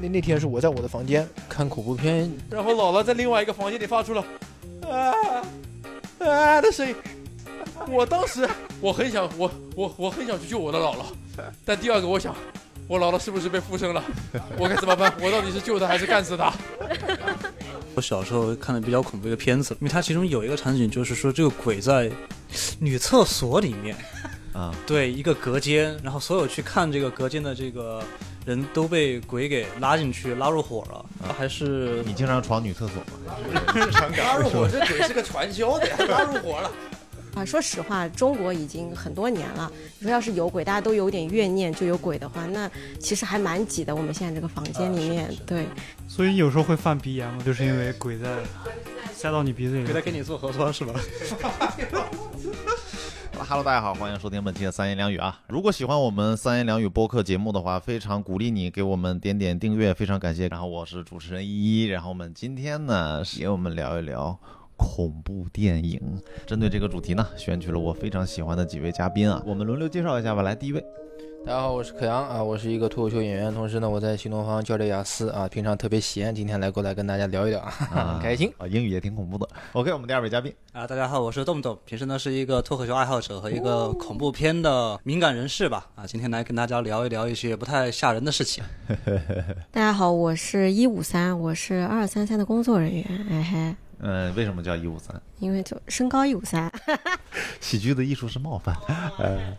那那天是我在我的房间看恐怖片，然后姥姥在另外一个房间里发出了啊啊的声音。我当时我很想我我我很想去救我的姥姥，但第二个我想，我姥姥是不是被附身了？我该怎么办？我到底是救她还是干死她？我小时候看的比较恐怖一个片子，因为它其中有一个场景就是说这个鬼在女厕所里面啊，对一个隔间，然后所有去看这个隔间的这个人都被鬼给拉进去拉入伙了，还是你经常闯女厕所吗？拉入伙，这鬼是个传销的呀，拉入伙了。啊，说实话，中国已经很多年了。你说要是有鬼，大家都有点怨念，就有鬼的话，那其实还蛮挤的。我们现在这个房间里面，对。所以你有时候会犯鼻炎吗？就是因为鬼在塞到你鼻子里，鬼在给你做核酸是吧？哈喽，大家好，欢迎收听本期的三言两语啊！如果喜欢我们三言两语播客节目的话，非常鼓励你给我们点点订阅，非常感谢。然后我是主持人依依，然后我们今天呢，给我们聊一聊。恐怖电影，针对这个主题呢，选取了我非常喜欢的几位嘉宾啊，我们轮流介绍一下吧。来，第一位，大家好，我是可阳啊，我是一个脱口秀演员，同时呢，我在新东方教练雅思啊，平常特别闲，今天来过来跟大家聊一聊啊，开心啊，英语也挺恐怖的。OK，我们第二位嘉宾啊，大家好，我是动动，平时呢是一个脱口秀爱好者和一个恐怖片的敏感人士吧啊，今天来跟大家聊一聊一些不太吓人的事情。大家好，我是一五三，我是二三三的工作人员，哎嘿。嗯，为什么叫一五三？因为就身高一五三。喜剧的艺术是冒犯，呃。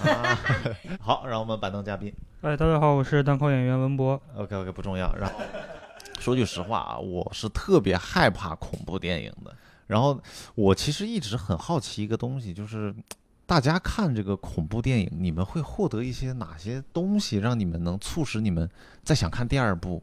好，让我们板凳嘉宾。哎，大家好，我是单口演员文博。OK OK，不重要。然后说句实话啊，我是特别害怕恐怖电影的。然后我其实一直很好奇一个东西，就是大家看这个恐怖电影，你们会获得一些哪些东西，让你们能促使你们再想看第二部，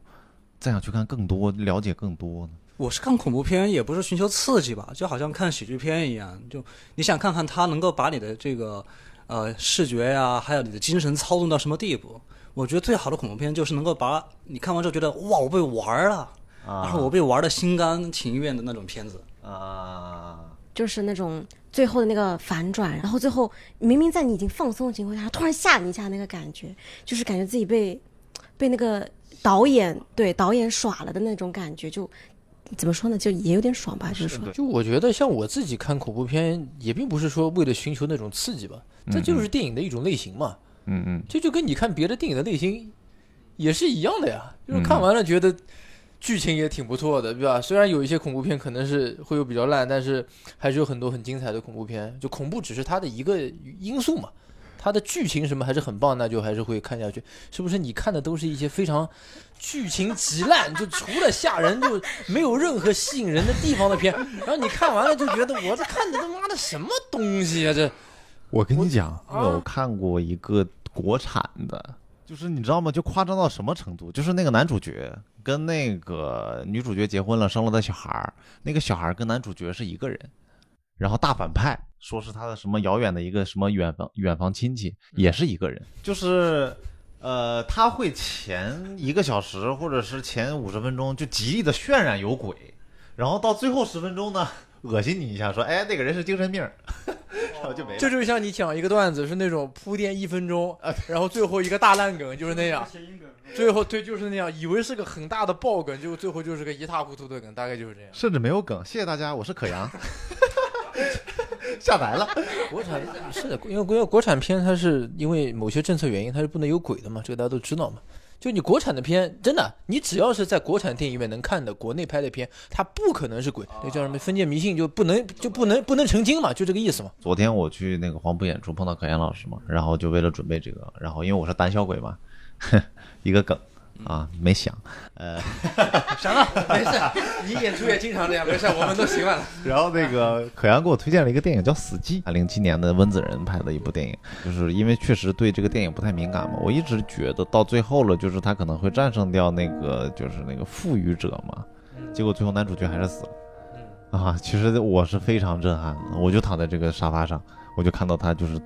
再想去看更多，了解更多呢？我是看恐怖片，也不是寻求刺激吧，就好像看喜剧片一样，就你想看看它能够把你的这个呃视觉呀，还有你的精神操纵到什么地步。我觉得最好的恐怖片就是能够把你看完之后觉得哇，我被玩了，然后我被玩的心甘情愿的那种片子啊，就是那种最后的那个反转，然后最后明明在你已经放松的情况下，突然吓你一下那个感觉，就是感觉自己被被那个导演对导演耍了的那种感觉就。怎么说呢？就也有点爽吧，就是说，就我觉得像我自己看恐怖片，也并不是说为了寻求那种刺激吧，这就是电影的一种类型嘛。嗯嗯，这就跟你看别的电影的类型也是一样的呀，就是看完了觉得剧情也挺不错的，对吧？虽然有一些恐怖片可能是会有比较烂，但是还是有很多很精彩的恐怖片。就恐怖只是它的一个因素嘛。它的剧情什么还是很棒，那就还是会看下去。是不是你看的都是一些非常剧情极烂，就除了吓人就没有任何吸引人的地方的片？然后你看完了就觉得我这看的他妈的什么东西啊？这我跟你讲，我看过一个国产的，就是你知道吗？就夸张到什么程度？就是那个男主角跟那个女主角结婚了，生了个小孩儿，那个小孩跟男主角是一个人。然后大反派说是他的什么遥远的一个什么远房远房亲戚，也是一个人，就是，呃，他会前一个小时或者是前五十分钟就极力的渲染有鬼，然后到最后十分钟呢，恶心你一下，说，哎，那个人是精神病，然后就没了。这就像你讲一个段子，是那种铺垫一分钟，然后最后一个大烂梗就是那样，最后对就是那样，以为是个很大的爆梗，就最后就是个一塌糊涂的梗，大概就是这样。甚至没有梗。谢谢大家，我是可阳。下来了，国产是的，因为国国产片它是因为某些政策原因，它是不能有鬼的嘛，这个大家都知道嘛。就你国产的片，真的，你只要是在国产电影院能看的国内拍的片，它不可能是鬼。那叫什么封建迷信就不能就不能不能成精嘛，就这个意思嘛。昨天我去那个黄埔演出碰到可言老师嘛，然后就为了准备这个，然后因为我是胆小鬼嘛，一个梗。啊，没想，呃，想了，没事，你演出也经常这样，没事，我们都习惯了。然后那个可阳给我推荐了一个电影叫《死寂》，啊，零七年的温子仁拍的一部电影，就是因为确实对这个电影不太敏感嘛，我一直觉得到最后了，就是他可能会战胜掉那个就是那个赋予者嘛，结果最后男主角还是死了，啊，其实我是非常震撼的，我就躺在这个沙发上，我就看到他就是。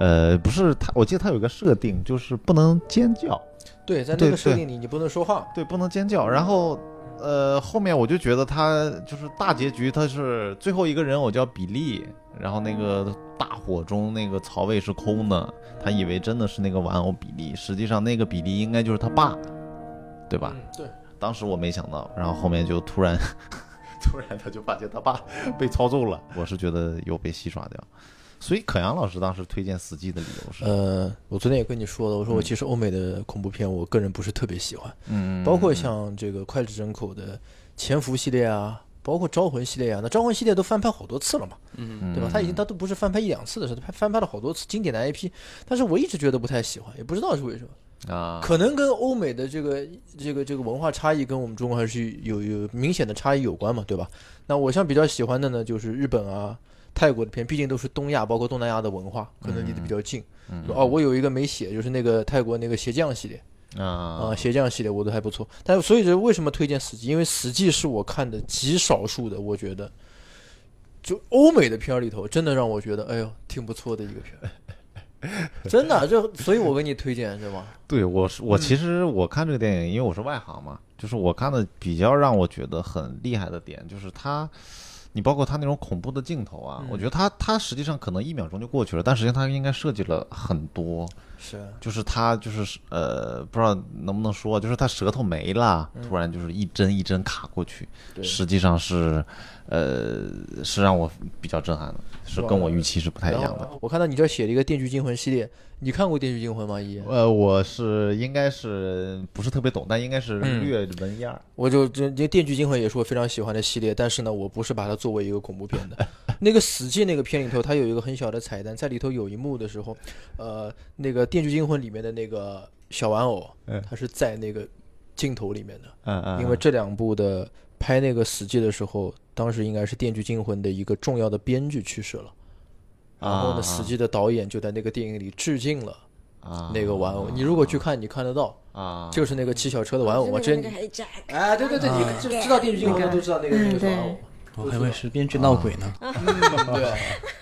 呃，不是他，我记得他有一个设定，就是不能尖叫，对，在那个设定里你不能说话，对，不能尖叫。然后，呃，后面我就觉得他就是大结局，他是最后一个人偶叫比利，然后那个大火中那个槽位是空的，他以为真的是那个玩偶比利，实际上那个比利应该就是他爸，对吧？嗯，对，当时我没想到，然后后面就突然，突然他就发现他爸被操纵了，我是觉得有被戏耍掉。所以可阳老师当时推荐《死寂》的理由是，呃，我昨天也跟你说了，我说我嗯其实欧美的恐怖片，我个人不是特别喜欢，嗯，包括像这个脍炙人口的《潜伏》系列啊，包括《招魂》系列啊，那《招魂》系列都翻拍好多次了嘛，嗯，对吧？他已经他都不是翻拍一两次的事，他翻拍了好多次经典的 IP，但是我一直觉得不太喜欢，也不知道是为什么。啊，可能跟欧美的这个这个这个文化差异跟我们中国还是有有明显的差异有关嘛，对吧？那我像比较喜欢的呢，就是日本啊、泰国的片，毕竟都是东亚包括东南亚的文化，可能离得比较近。哦，我有一个没写，就是那个泰国那个鞋匠系列啊、啊鞋匠系列我都还不错。但是所以这为什么推荐《死寂》？因为《死寂》是我看的极少数的，我觉得就欧美的片儿里头，真的让我觉得哎呦挺不错的一个片儿。真的，这所以我给你推荐，是吗？对，我是我其实我看这个电影，因为我是外行嘛，就是我看的比较让我觉得很厉害的点，就是它，你包括他那种恐怖的镜头啊，我觉得他他实际上可能一秒钟就过去了，但实际上他应该设计了很多，是啊就是他就是呃不知道能不能说，就是他舌头没了，突然就是一针一针卡过去，对实际上是呃是让我比较震撼的，是跟我预期是不太一样的。我看到你这儿写了一个《电锯惊魂》系列，你看过《电锯惊魂》吗？一，呃，我是应该是不是特别懂，但应该是嗯略闻一二。我就这这《电锯惊魂》也是我非常喜欢的系列，但是呢，我不是把它作为一个恐怖片的。那个《死寂》那个片里头，它有一个很小的彩蛋，在里头有一幕的时候，呃，那个《电锯惊魂》里面的那个小玩偶嗯，它是在那个镜头里面的，嗯嗯因为这两部的拍那个《死寂》的时候，当时应该是《电锯惊魂》的一个重要的编剧去世了。然后呢，啊《死寂》的导演就在那个电影里致敬了啊那个玩偶。你如果去看，你看得到，啊，就是那个骑小车的玩偶嘛。就这那个黑 jack，哎，对对对，你知知道《电锯惊魂》的都知道那个那个小玩偶。我还以为是编剧闹鬼呢。嗯，对，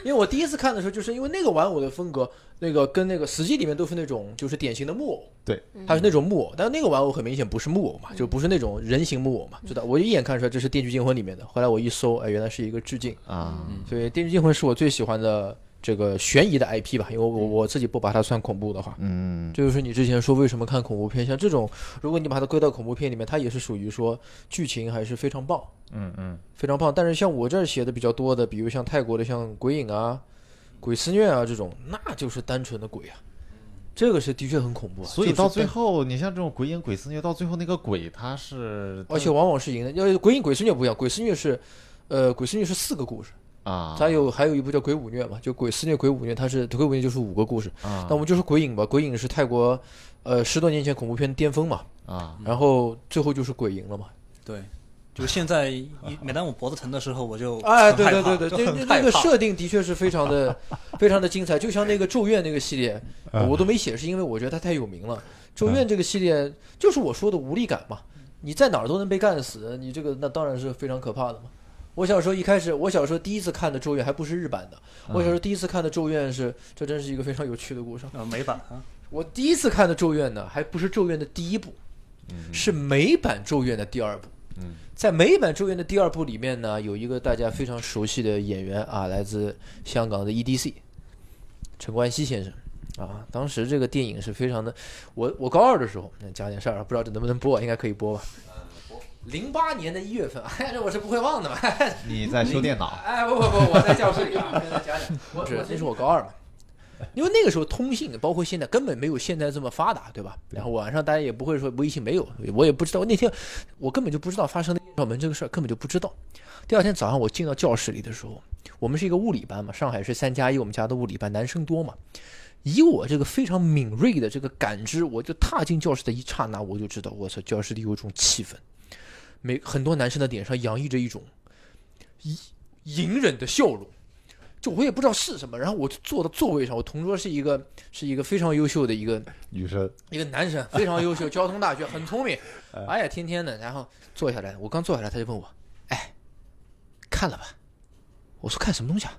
因为我第一次看的时候，就是因为那个玩偶的风格，那个跟那个《死寂》里面都是那种就是典型的木偶，对，它是那种木偶，但是那个玩偶很明显不是木偶嘛，就不是那种人形木偶嘛，知道？我一眼看出来这是《电锯惊魂》里面的，后来我一搜，哎，原来是一个致敬，啊，所以《电锯惊魂》是我最喜欢的这个悬疑的 IP 吧，因为我我自己不把它算恐怖的话。嗯这就是你之前说为什么看恐怖片，像这种，如果你把它归到恐怖片里面，它也是属于说剧情还是非常棒，嗯嗯，非常棒。但是像我这儿写的比较多的，比如像泰国的像鬼影啊、鬼肆虐啊这种，那就是单纯的鬼啊，这个是的确很恐怖啊。所以到最后，你像这种鬼影鬼肆虐，到最后那个鬼他是，而且往往是赢的。要鬼影鬼肆虐不一样，鬼肆虐是，呃，鬼肆虐是四个故事，啊，它有还有一部叫鬼五虐嘛，就鬼肆虐、鬼五虐，它是鬼五虐就是五个故事。啊。那我们就说鬼影吧，鬼影是泰国，呃，十多年前恐怖片巅峰嘛，啊。然后最后就是鬼赢了嘛。对，就现在每当我脖子疼的时候，我就哎，对对对对，就这那那个设定的确是非常的 非常的精彩，就像那个咒怨那个系列，我都没写，是因为我觉得它太有名了。咒怨这个系列就是我说的无力感嘛，你在哪儿都能被干死，你这个那当然是非常可怕的嘛。我小时候一开始，我小时候第一次看的咒怨还不是日版的，我小时候第一次看的咒怨是，这真是一个非常有趣的故事。啊美版啊，我第一次看的咒怨呢，还不是咒怨的第一部，是美版咒怨的第二部。嗯在美版咒怨的第二部里面呢，有一个大家非常熟悉的演员啊，来自香港的 EDC 陈冠希先生啊。当时这个电影是非常的，我我高二的时候，那讲点事儿啊，不知道这能不能播，应该可以播吧。零八年的一月份，哎，这我是不会忘的嘛。你在修电脑 哎，不不不，我在教室里啊，跟大家讲讲。我是那是我高二嘛，因为那个时候通信包括现在根本没有现在这么发达，对吧？然后晚上大家也不会说微信没有，我也不知道那天我根本就不知道发生的上门这个事儿，根本就不知道。第二天早上我进到教室里的时候，我们是一个物理班嘛，上海是三加一，我们家的物理班男生多嘛。以我这个非常敏锐的这个感知，我就踏进教室的一刹那，我就知道，我操，教室里有一种气氛，每很多男生的脸上洋溢着一种隐隐忍的笑容，就我也不知道是什么。然后我就坐到座位上，我同桌是一个是一个非常优秀的一个女生一个男生，非常优秀，交通大学很聪明，哎呀，天天的。然后坐下来，我刚坐下来，他就问我，哎，看了吧？我说看什么东西啊？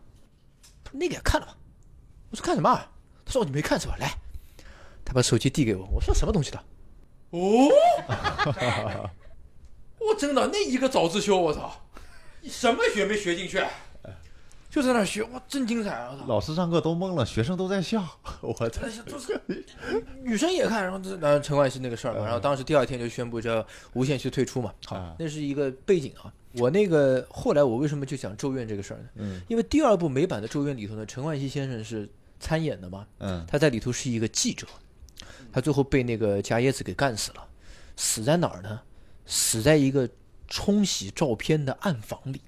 他说那个也看了吧？我说看什么啊？他说哦你没看是吧？来，他把手机递给我，我说什么东西的？哦，我真的那一个早自修，我操，什么学没学进去？就在那学，哇，真精彩啊！老师上课都懵了，学生都在笑。我操！但是就是女生也看，然后这然后陈冠希那个事儿嘛，然后当时第二天就宣布叫无限期退出嘛，好那是一个背景啊。我那个后来我为什么就讲《咒怨》这个事儿呢？嗯因为第二部美版的《咒怨》里头呢，陈冠希先生是参演的嘛，嗯他在里头是一个记者，他最后被那个加耶子给干死了，死在哪儿呢？死在一个冲洗照片的暗房里。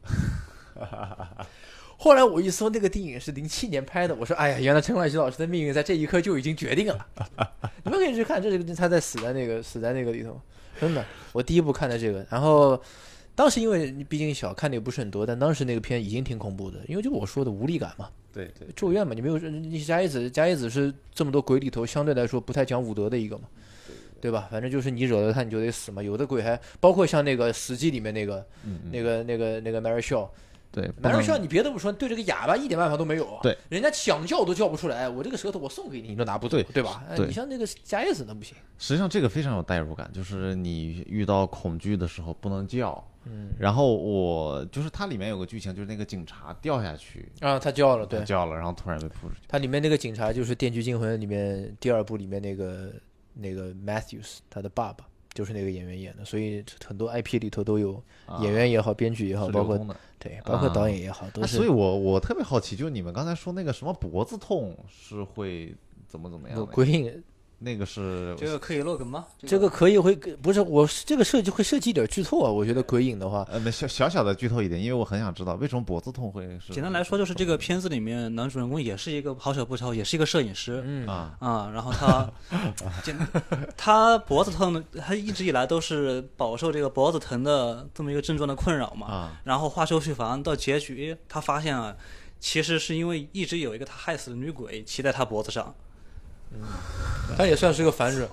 后来我一搜，那个电影是零七年拍的，我说，哎呀，原来陈冠希老师的命运在这一刻就已经决定了。你们可以去看，这是他在死在那个死在那个里头，真的，我第一部看的这个，然后。当时因为你毕竟小，看的也不是很多，但当时那个片已经挺恐怖的，因为就我说的无力感嘛，对对，咒怨嘛，你没有你加耶子，加耶子是这么多鬼里头相对来说不太讲武德的一个嘛，对吧？反正就是你惹了他你就得死嘛。有的鬼还包括像那个《死寂》里面那个嗯嗯那个那个那个 Mary Shaw，对，不 Mary 能 Shaw 你别的不说，对这个哑巴一点办法都没有。对，人家想叫都叫不出来，我这个舌头我送给你，你都拿不走，对对吧？哎对你像那个加耶子那不行。实际上这个非常有代入感，就是你遇到恐惧的时候不能叫。嗯，然后我就是它里面有个剧情，就是那个警察掉下去，啊，他叫了，对他，叫了，然后突然被扑出去。它里面那个警察就是《电锯惊魂》里面第二部里面那个那个 Matthews 他的爸爸，就是那个演员演的，所以很多 IP 里头都有啊演员也好，编剧也好，包括。对，包括导演也好，都啊，是。所以我我特别好奇，就你们刚才说那个什么脖子痛是会怎么怎么样的？那个是这个可以露梗吗？这个可以会不是我这个设计会设计一点剧透啊，我觉得鬼影的话，呃，没小小小的剧透一点，因为我很想知道为什么脖子痛会是。简单来说，就是这个片子里面男主人公也是一个好巧不巧，也是一个摄影师。嗯啊，啊，然后他，简他脖子疼呢，他一直以来都是饱受这个脖子疼的这么一个症状的困扰嘛。啊然后话说回房到结局，他发现啊，其实是因为一直有一个他害死的女鬼骑在他脖子上。它也算是个反转。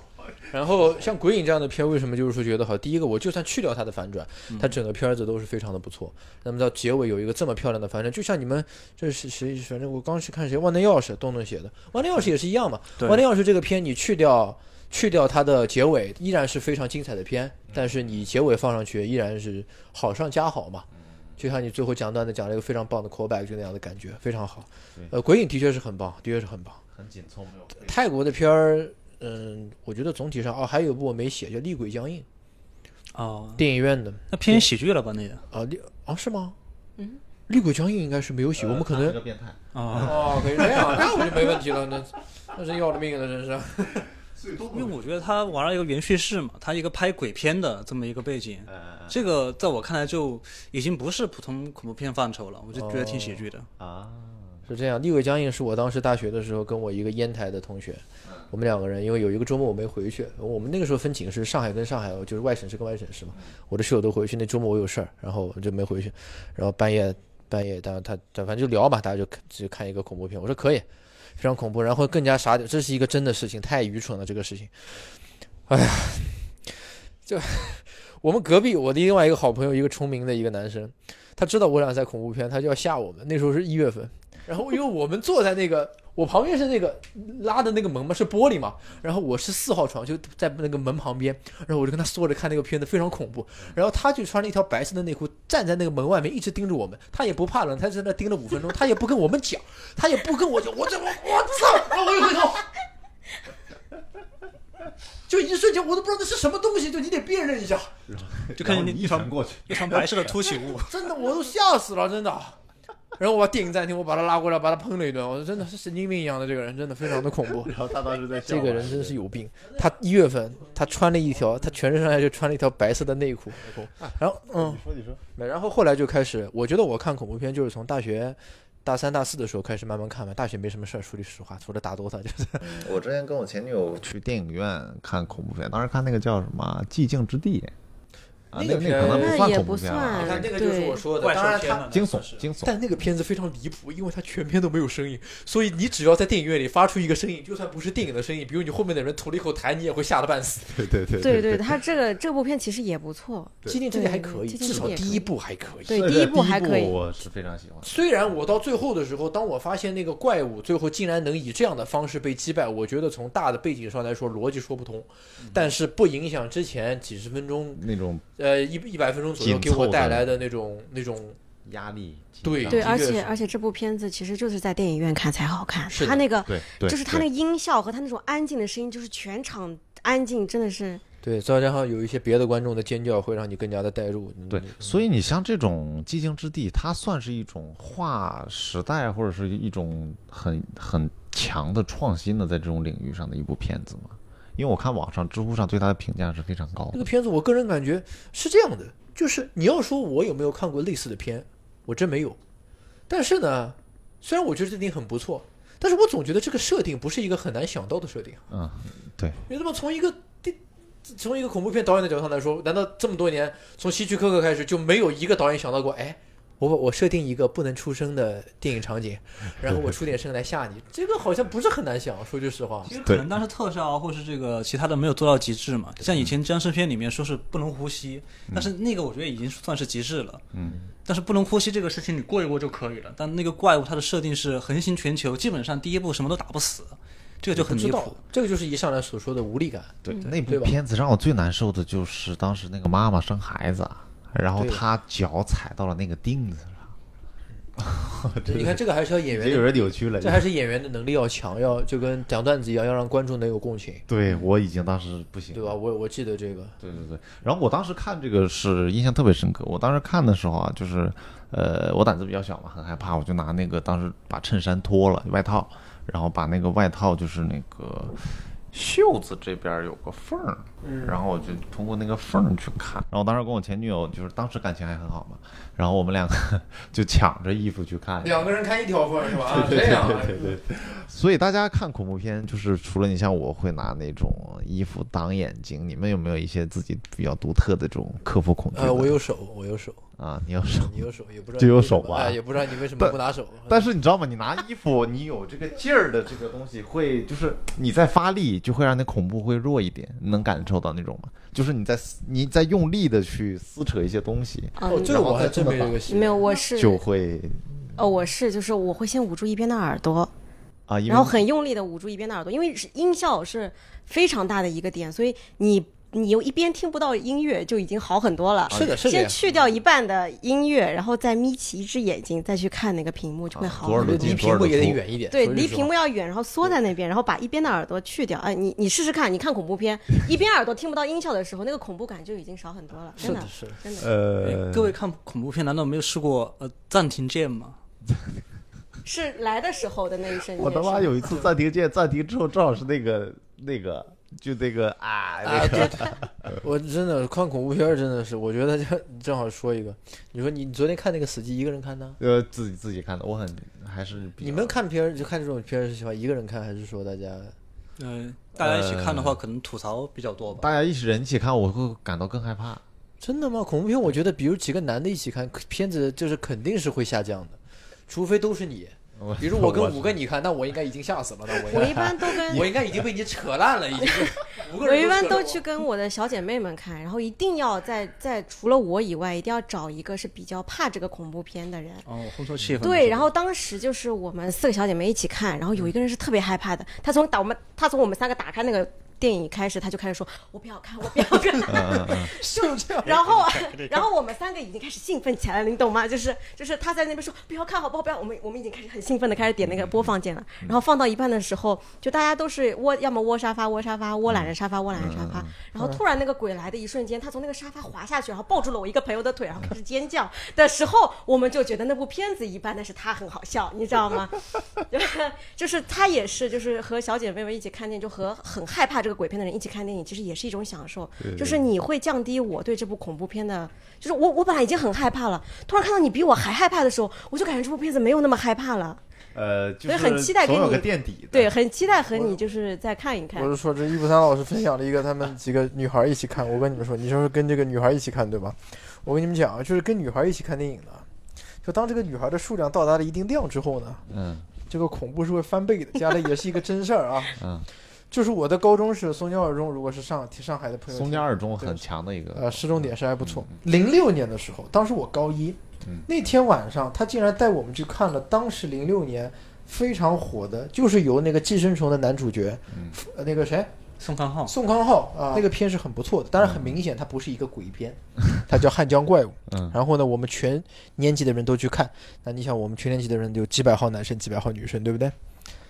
然后像鬼影这样的片，为什么就是说觉得好？第一个，我就算去掉它的反转，它整个片子都是非常的不错。那么到结尾有一个这么漂亮的反转，就像你们这是谁？反正我刚去看谁，万能钥匙，东东写的，万能钥匙也是一样嘛。万能钥匙这个片，你去掉去掉它的结尾，依然是非常精彩的片，但是你结尾放上去，依然是好上加好嘛。就像你最后讲段子讲了一个非常棒的 callback，就那样的感觉，非常好。呃，鬼影的确是很棒，的确是很棒。很紧凑，没有泰国的片儿，嗯，我觉得总体上哦，还有一部我没写，叫《厉鬼僵硬》，哦，电影院的那偏喜剧了吧？那个啊，厉啊是吗？嗯，厉鬼僵硬应该是没有写，我们可能变态。啊，哦，可以这样，那我就没问题了，那那是要了命了，真是。因为我觉得他玩了一个原叙事嘛，他一个拍鬼片的这么一个背景，这个在我看来就已经不是普通恐怖片范畴了，我就觉得挺喜剧的。啊，是这样，厉鬼僵硬是我当时大学的时候跟我一个烟台的同学，我们两个人，因为有一个周末我没回去，我们那个时候分寝室，上海跟上海，就是外省市跟外省市嘛。我的室友都回去，那周末我有事儿，然后我就没回去。然后半夜半夜，他他他反正就聊吧，大家就看就看一个恐怖片，我说可以，非常恐怖，然后更加傻点，这是一个真的事情，太愚蠢了这个事情。哎呀，就我们隔壁我的另外一个好朋友，一个崇明的一个男生，他知道我俩在恐怖片，他就要吓我们。那时候是一月份，然后因为我们坐在那个，我旁边是那个拉的那个门嘛，是玻璃嘛，然后我是四号床，就在那个门旁边，然后我就跟他缩着看那个片子，非常恐怖。然后他就穿了一条白色的内裤，站在那个门外面，一直盯着我们。他也不怕冷，他在那盯了五分钟，他也不跟我们讲，他也不跟我讲，我这我我操，然后我一回头。就一瞬间，我都不知道那是什么东西，就你得辨认一下。就看见你一拳过去，一团白色的凸起物，真的，我都吓死了，真的。然后我把电影暂停，我把他拉过来，把他喷了一顿。我说真的是神经病一样的这个人，真的非常的恐怖。然后他当时在笑这个人真是有病。他一月份，他穿了一条，他全身上下就穿了一条白色的内裤。然后，嗯，说你说，没然后后来就开始，我觉得我看恐怖片就是从大学大三、大四的时候开始慢慢看嘛。大学没什么事儿，说句实话，除了打 DOTA 就是。我之前跟我前女友去电影院看恐怖片，当时看那个叫什么《寂静之地》，啊，那个片那那可能不算也不恐怖片了算你看那个就是我说的，当然它惊悚是惊悚。但那个片子非常离谱，因为它全片都没有声音，所以你只要在电影院里发出一个声音，就算不是电影的声音，比如你后面的人吐了一口痰，你也会吓得半死。对对对对对，他这个这部片其实也不错，寂静之地还可以，至少第一部还可以。对，第一部还可以。我是非常喜欢。虽然我到最后的时候，当我发现那个怪物最后竟然能以这样的方式被击败，我觉得从大的背景上来说逻辑说不通，嗯但是不影响之前几十分钟，那种呃一一百分钟左右给我带来的那种那种压力，对对，而且而且这部片子其实就是在电影院看才好看，是的他那个对对，就是它那个音效和它那种安静的声音，就是全场安静，真的是对，再加上有一些别的观众的尖叫，会让你更加的带入。对，所以你像这种寂静之地，它算是一种划时代或者是一种很很强的创新的在这种领域上的一部片子嘛。因为我看网上知乎上对他的评价是非常高的这个。片子，我个人感觉是这样的，就是你要说我有没有看过类似的片，我真没有。但是呢，虽然我觉得这电影很不错，但是我总觉得这个设定不是一个很难想到的设定。嗯，对，你这么从一个第从一个恐怖片导演的角度上来说，难道这么多年从希区柯克开始就没有一个导演想到过，哎，我我设定一个不能出声的电影场景，然后我 出点声来吓你，这个好像不是很难想。说句实话，其实可能当时特效啊，或是这个其他的没有做到极致嘛。像以前僵尸片里面说是不能呼吸，但是那个我觉得已经算是极致了。嗯，但是不能呼吸这个事情你过一过就可以了。但那个怪物它的设定是横行全球，基本上第一部什么都打不死，这个就很知道离谱。这个就是一上来所说的无力感。对，嗯那部对吧片子让我最难受的就是当时那个妈妈生孩子，啊然后他脚踩到了那个钉子上，你看这个还是要演员有人扭曲了。这还是演员的能力要强，要就跟讲段子一样，要让观众能有共情，对我已经当时不行，对吧？我我记得这个，对对对，然后我当时看这个是印象特别深刻。我当时看的时候啊，就是，呃，我胆子比较小嘛，很害怕，我就拿那个当时把衬衫脱了外套，然后把那个外套就是那个袖子这边有个缝儿，然后我就通过那个缝儿去看。然后当时跟我前女友就是当时感情还很好嘛，然后我们两个 就抢着衣服去看。两个人看一条缝是吧？这样啊，对对对，所以大家看恐怖片，就是除了你像我会拿那种衣服挡眼睛，你们有没有一些自己比较独特的这种克服恐惧的？呃，我有手，我有手，啊，你有手。你有手，也不知道就有手吧哎，也不知道你为什么不拿手。但是你知道吗？你拿衣服，你有这个劲儿的这个东西，会就是你在发力，就会让那恐怖会弱一点，你能感受到那种吗？就是你在你在用力的去撕扯一些东西，哦，嗯，这个我还真没这个习惯。没有，我是就会哦，我是就是我会先捂住一边的耳朵，啊，然后很用力的捂住一边的耳朵，因为是音效是非常大的一个点，所以你你又一边听不到音乐就已经好很多了。是的，是的先。去掉一半的音乐，然后再眯起一只眼睛，再去看那个屏幕，就会好很多。耳朵离屏幕也得远一点。对，离屏幕要远，然后缩在那边，然后把一边的耳朵去掉。哎，你你试试看，你看恐怖片，一边耳朵听不到音效的时候，那个恐怖感就已经少很多了，真的是的，是的。真的呃，各位看恐怖片难道没有试过呃暂停键吗？是来的时候的那一瞬间。我他妈有一次暂停键，暂停之后正好是那个那个就这个啊我真的看恐怖片真的是，我觉得就正好说一个，你说你你昨天看那个死寂一个人看的？呃自己自己看的，我很还是你们看片就看这种片是喜欢一个人看，还是说大家？嗯、大家一起看的话，可能吐槽比较多吧。大家一起人一起看，我会感到更害怕。真的吗？恐怖片我觉得，比如几个男的一起看片子，就是肯定是会下降的，除非都是你。我比如 我跟五个你看，那我应该已经吓死了，那我应该我一般都跟 我应该已经被你扯烂了，已经是五个人我一般都去跟我的小姐妹们看，然后一定要在在除了我以外，一定要找一个是比较怕这个恐怖片的人。哦，烘托气氛。对，然后当时就是我们四个小姐妹一起看，然后有一个人是特别害怕的，她从打我们，她从我们三个打开那个电影开始，他就开始说：“我不要看，我不要看。然后，然后我们三个已经开始兴奋起来了，你懂吗？就是就是他在那边说不要看好不好？不要，我们我们已经开始很兴奋的开始点那个播放键了。然后放到一半的时候，就大家都是窝，要么窝沙发窝沙发，窝懒人沙发窝懒人沙发。然后突然那个鬼来的一瞬间，他从那个沙发滑下去，然后抱住了我一个朋友的腿，然后开始尖叫的时候，我们就觉得那部片子一般，但是他很好笑，你知道吗？就是他也是就是和小姐妹们一起看见，就和很害怕这这个鬼片的人一起看电影，其实也是一种享受。对就是你会降低我对这部恐怖片的，就是我我本来已经很害怕了，突然看到你比我还害怕的时候，我就感觉这部片子没有那么害怕了。呃，就所以很期待给你个垫底。对，很期待和你就是再看一看我。是说，这伊卜山老师分享了一个他们几个女孩一起看，我跟你们说，你说是跟这个女孩一起看对吧？我跟你们讲啊，就是跟女孩一起看电影的，就当这个女孩的数量到达了一定量之后呢，嗯这个恐怖是会翻倍的，家里也是一个真事儿啊。嗯，就是我的高中是松江二中，如果是上上海的朋友，松江二中很强的一个，呃，市重点是还不错。零六年的时候，当时我高一，嗯。那天晚上他竟然带我们去看了当时零六年非常火的，就是由那个寄生虫的男主角，嗯。呃那个谁，宋康昊，宋康昊啊，那个片是很不错的，当然很明显它不是一个鬼片，它叫《汉江怪物》。嗯。然后呢，我们全年级的人都去看，那你想我们全年级的人有几百号男生，几百号女生，对不对？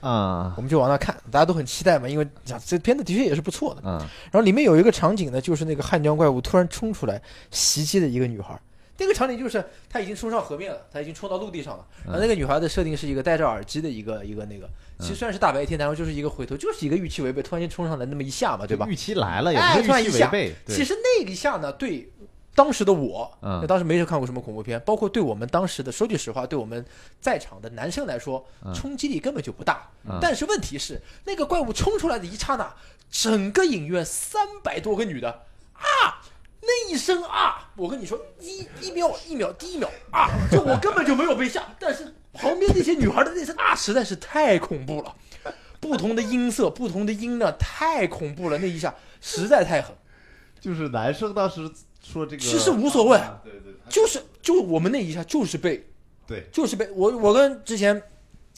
啊我们就往那看，大家都很期待嘛，因为讲这片子的确也是不错的。嗯然后里面有一个场景呢，就是那个汉江怪物突然冲出来袭击了一个女孩。那个场景就是他已经冲上河面了，他已经冲到陆地上了。然后那个女孩的设定是一个戴着耳机的一个一个那个，其实虽然是大白天，然后就是一个回头，就是一个预期违背，突然间冲上来那么一下嘛，对吧？预期来了，也哎不是预期违背。其实那一下呢，对当时的我，嗯那当时没看过什么恐怖片，包括对我们当时的，说句实话，对我们在场的男生来说，嗯冲击力根本就不大。嗯但是问题是，那个怪物冲出来的一刹那，整个影院三百多个女的啊！那一声啊，我跟你说，一一秒一秒第一秒啊，就我根本就没有被吓，但是旁边那些女孩的那声啊，实在是太恐怖了，不同的音色，不同的音量，太恐怖了，那一下实在太狠。就是男生当时说这个，其实无所谓啊对对，他就是就我们那一下就是被对，就是被我我跟之前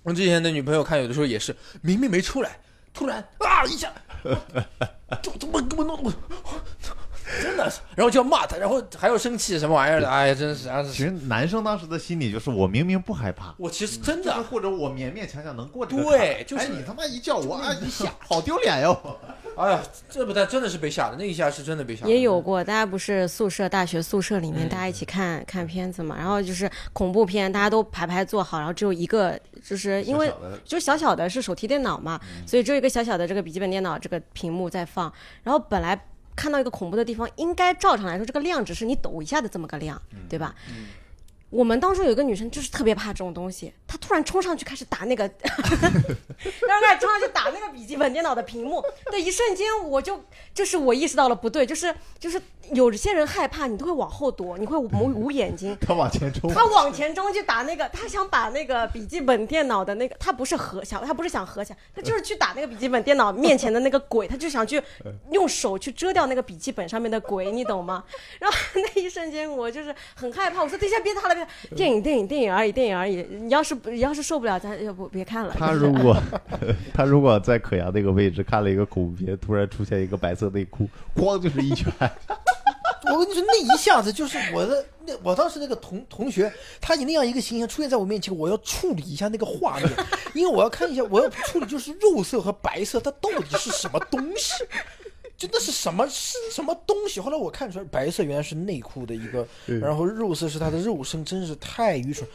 我之前的女朋友看，有的时候也是明明没出来，突然啊一下，就怎么给我弄我，真的是，然后就要骂他，然后还要生气什么玩意儿的，哎呀，真是啊！其实男生当时的心理就是我明明不害怕。我其实真的或者我勉勉强强能过这个坎对就是哎你他妈一叫我啊一下，好丢脸哟！哎呀，这不但真的是被吓的，那一下是真的被吓的。也有过，大家不是宿舍大学宿舍里面嗯大家一起看看片子嘛，然后就是恐怖片，大家都排排坐好，然后只有一个，就是因为小小就小小的是手提电脑嘛，所以只有一个小小的这个笔记本电脑这个屏幕在放，然后本来看到一个恐怖的地方，应该照常来说这个量只是你抖一下的这么个量，对吧？我们当中有一个女生就是特别怕这种东西，她突然冲上去开始打那个，然后开始冲上去打那个笔记本电脑的屏幕，对，一瞬间我就就是我意识到了不对，就是就是有些人害怕，你都会往后躲，你会捂捂眼睛，他往前冲，他往前冲去打那个，他想把那个笔记本电脑的那个，他不是合想，他不是想合起来，他就是去打那个笔记本电脑面前的那个鬼，他就想去用手去遮掉那个笔记本上面的鬼，你懂吗？然后那一瞬间我就是很害怕，我说等一下别打了，电影电影电影而已，电影而已，你要是你要是受不了，咱要不别看了。他如果 他如果在可阳那个位置看了一个恐怖片，突然出现一个白色内裤，咣就是一拳，我跟你说，那一下子就是我的那我当时那个同同学，他以那样一个形象出现在我面前，我要处理一下那个画面，因为我要看一下，我要处理就是肉色和白色，它到底是什么东西？就那是什么是什么东西？后来我看出来，白色原来是内裤的一个，然后肉色是他的肉身，真是太愚蠢。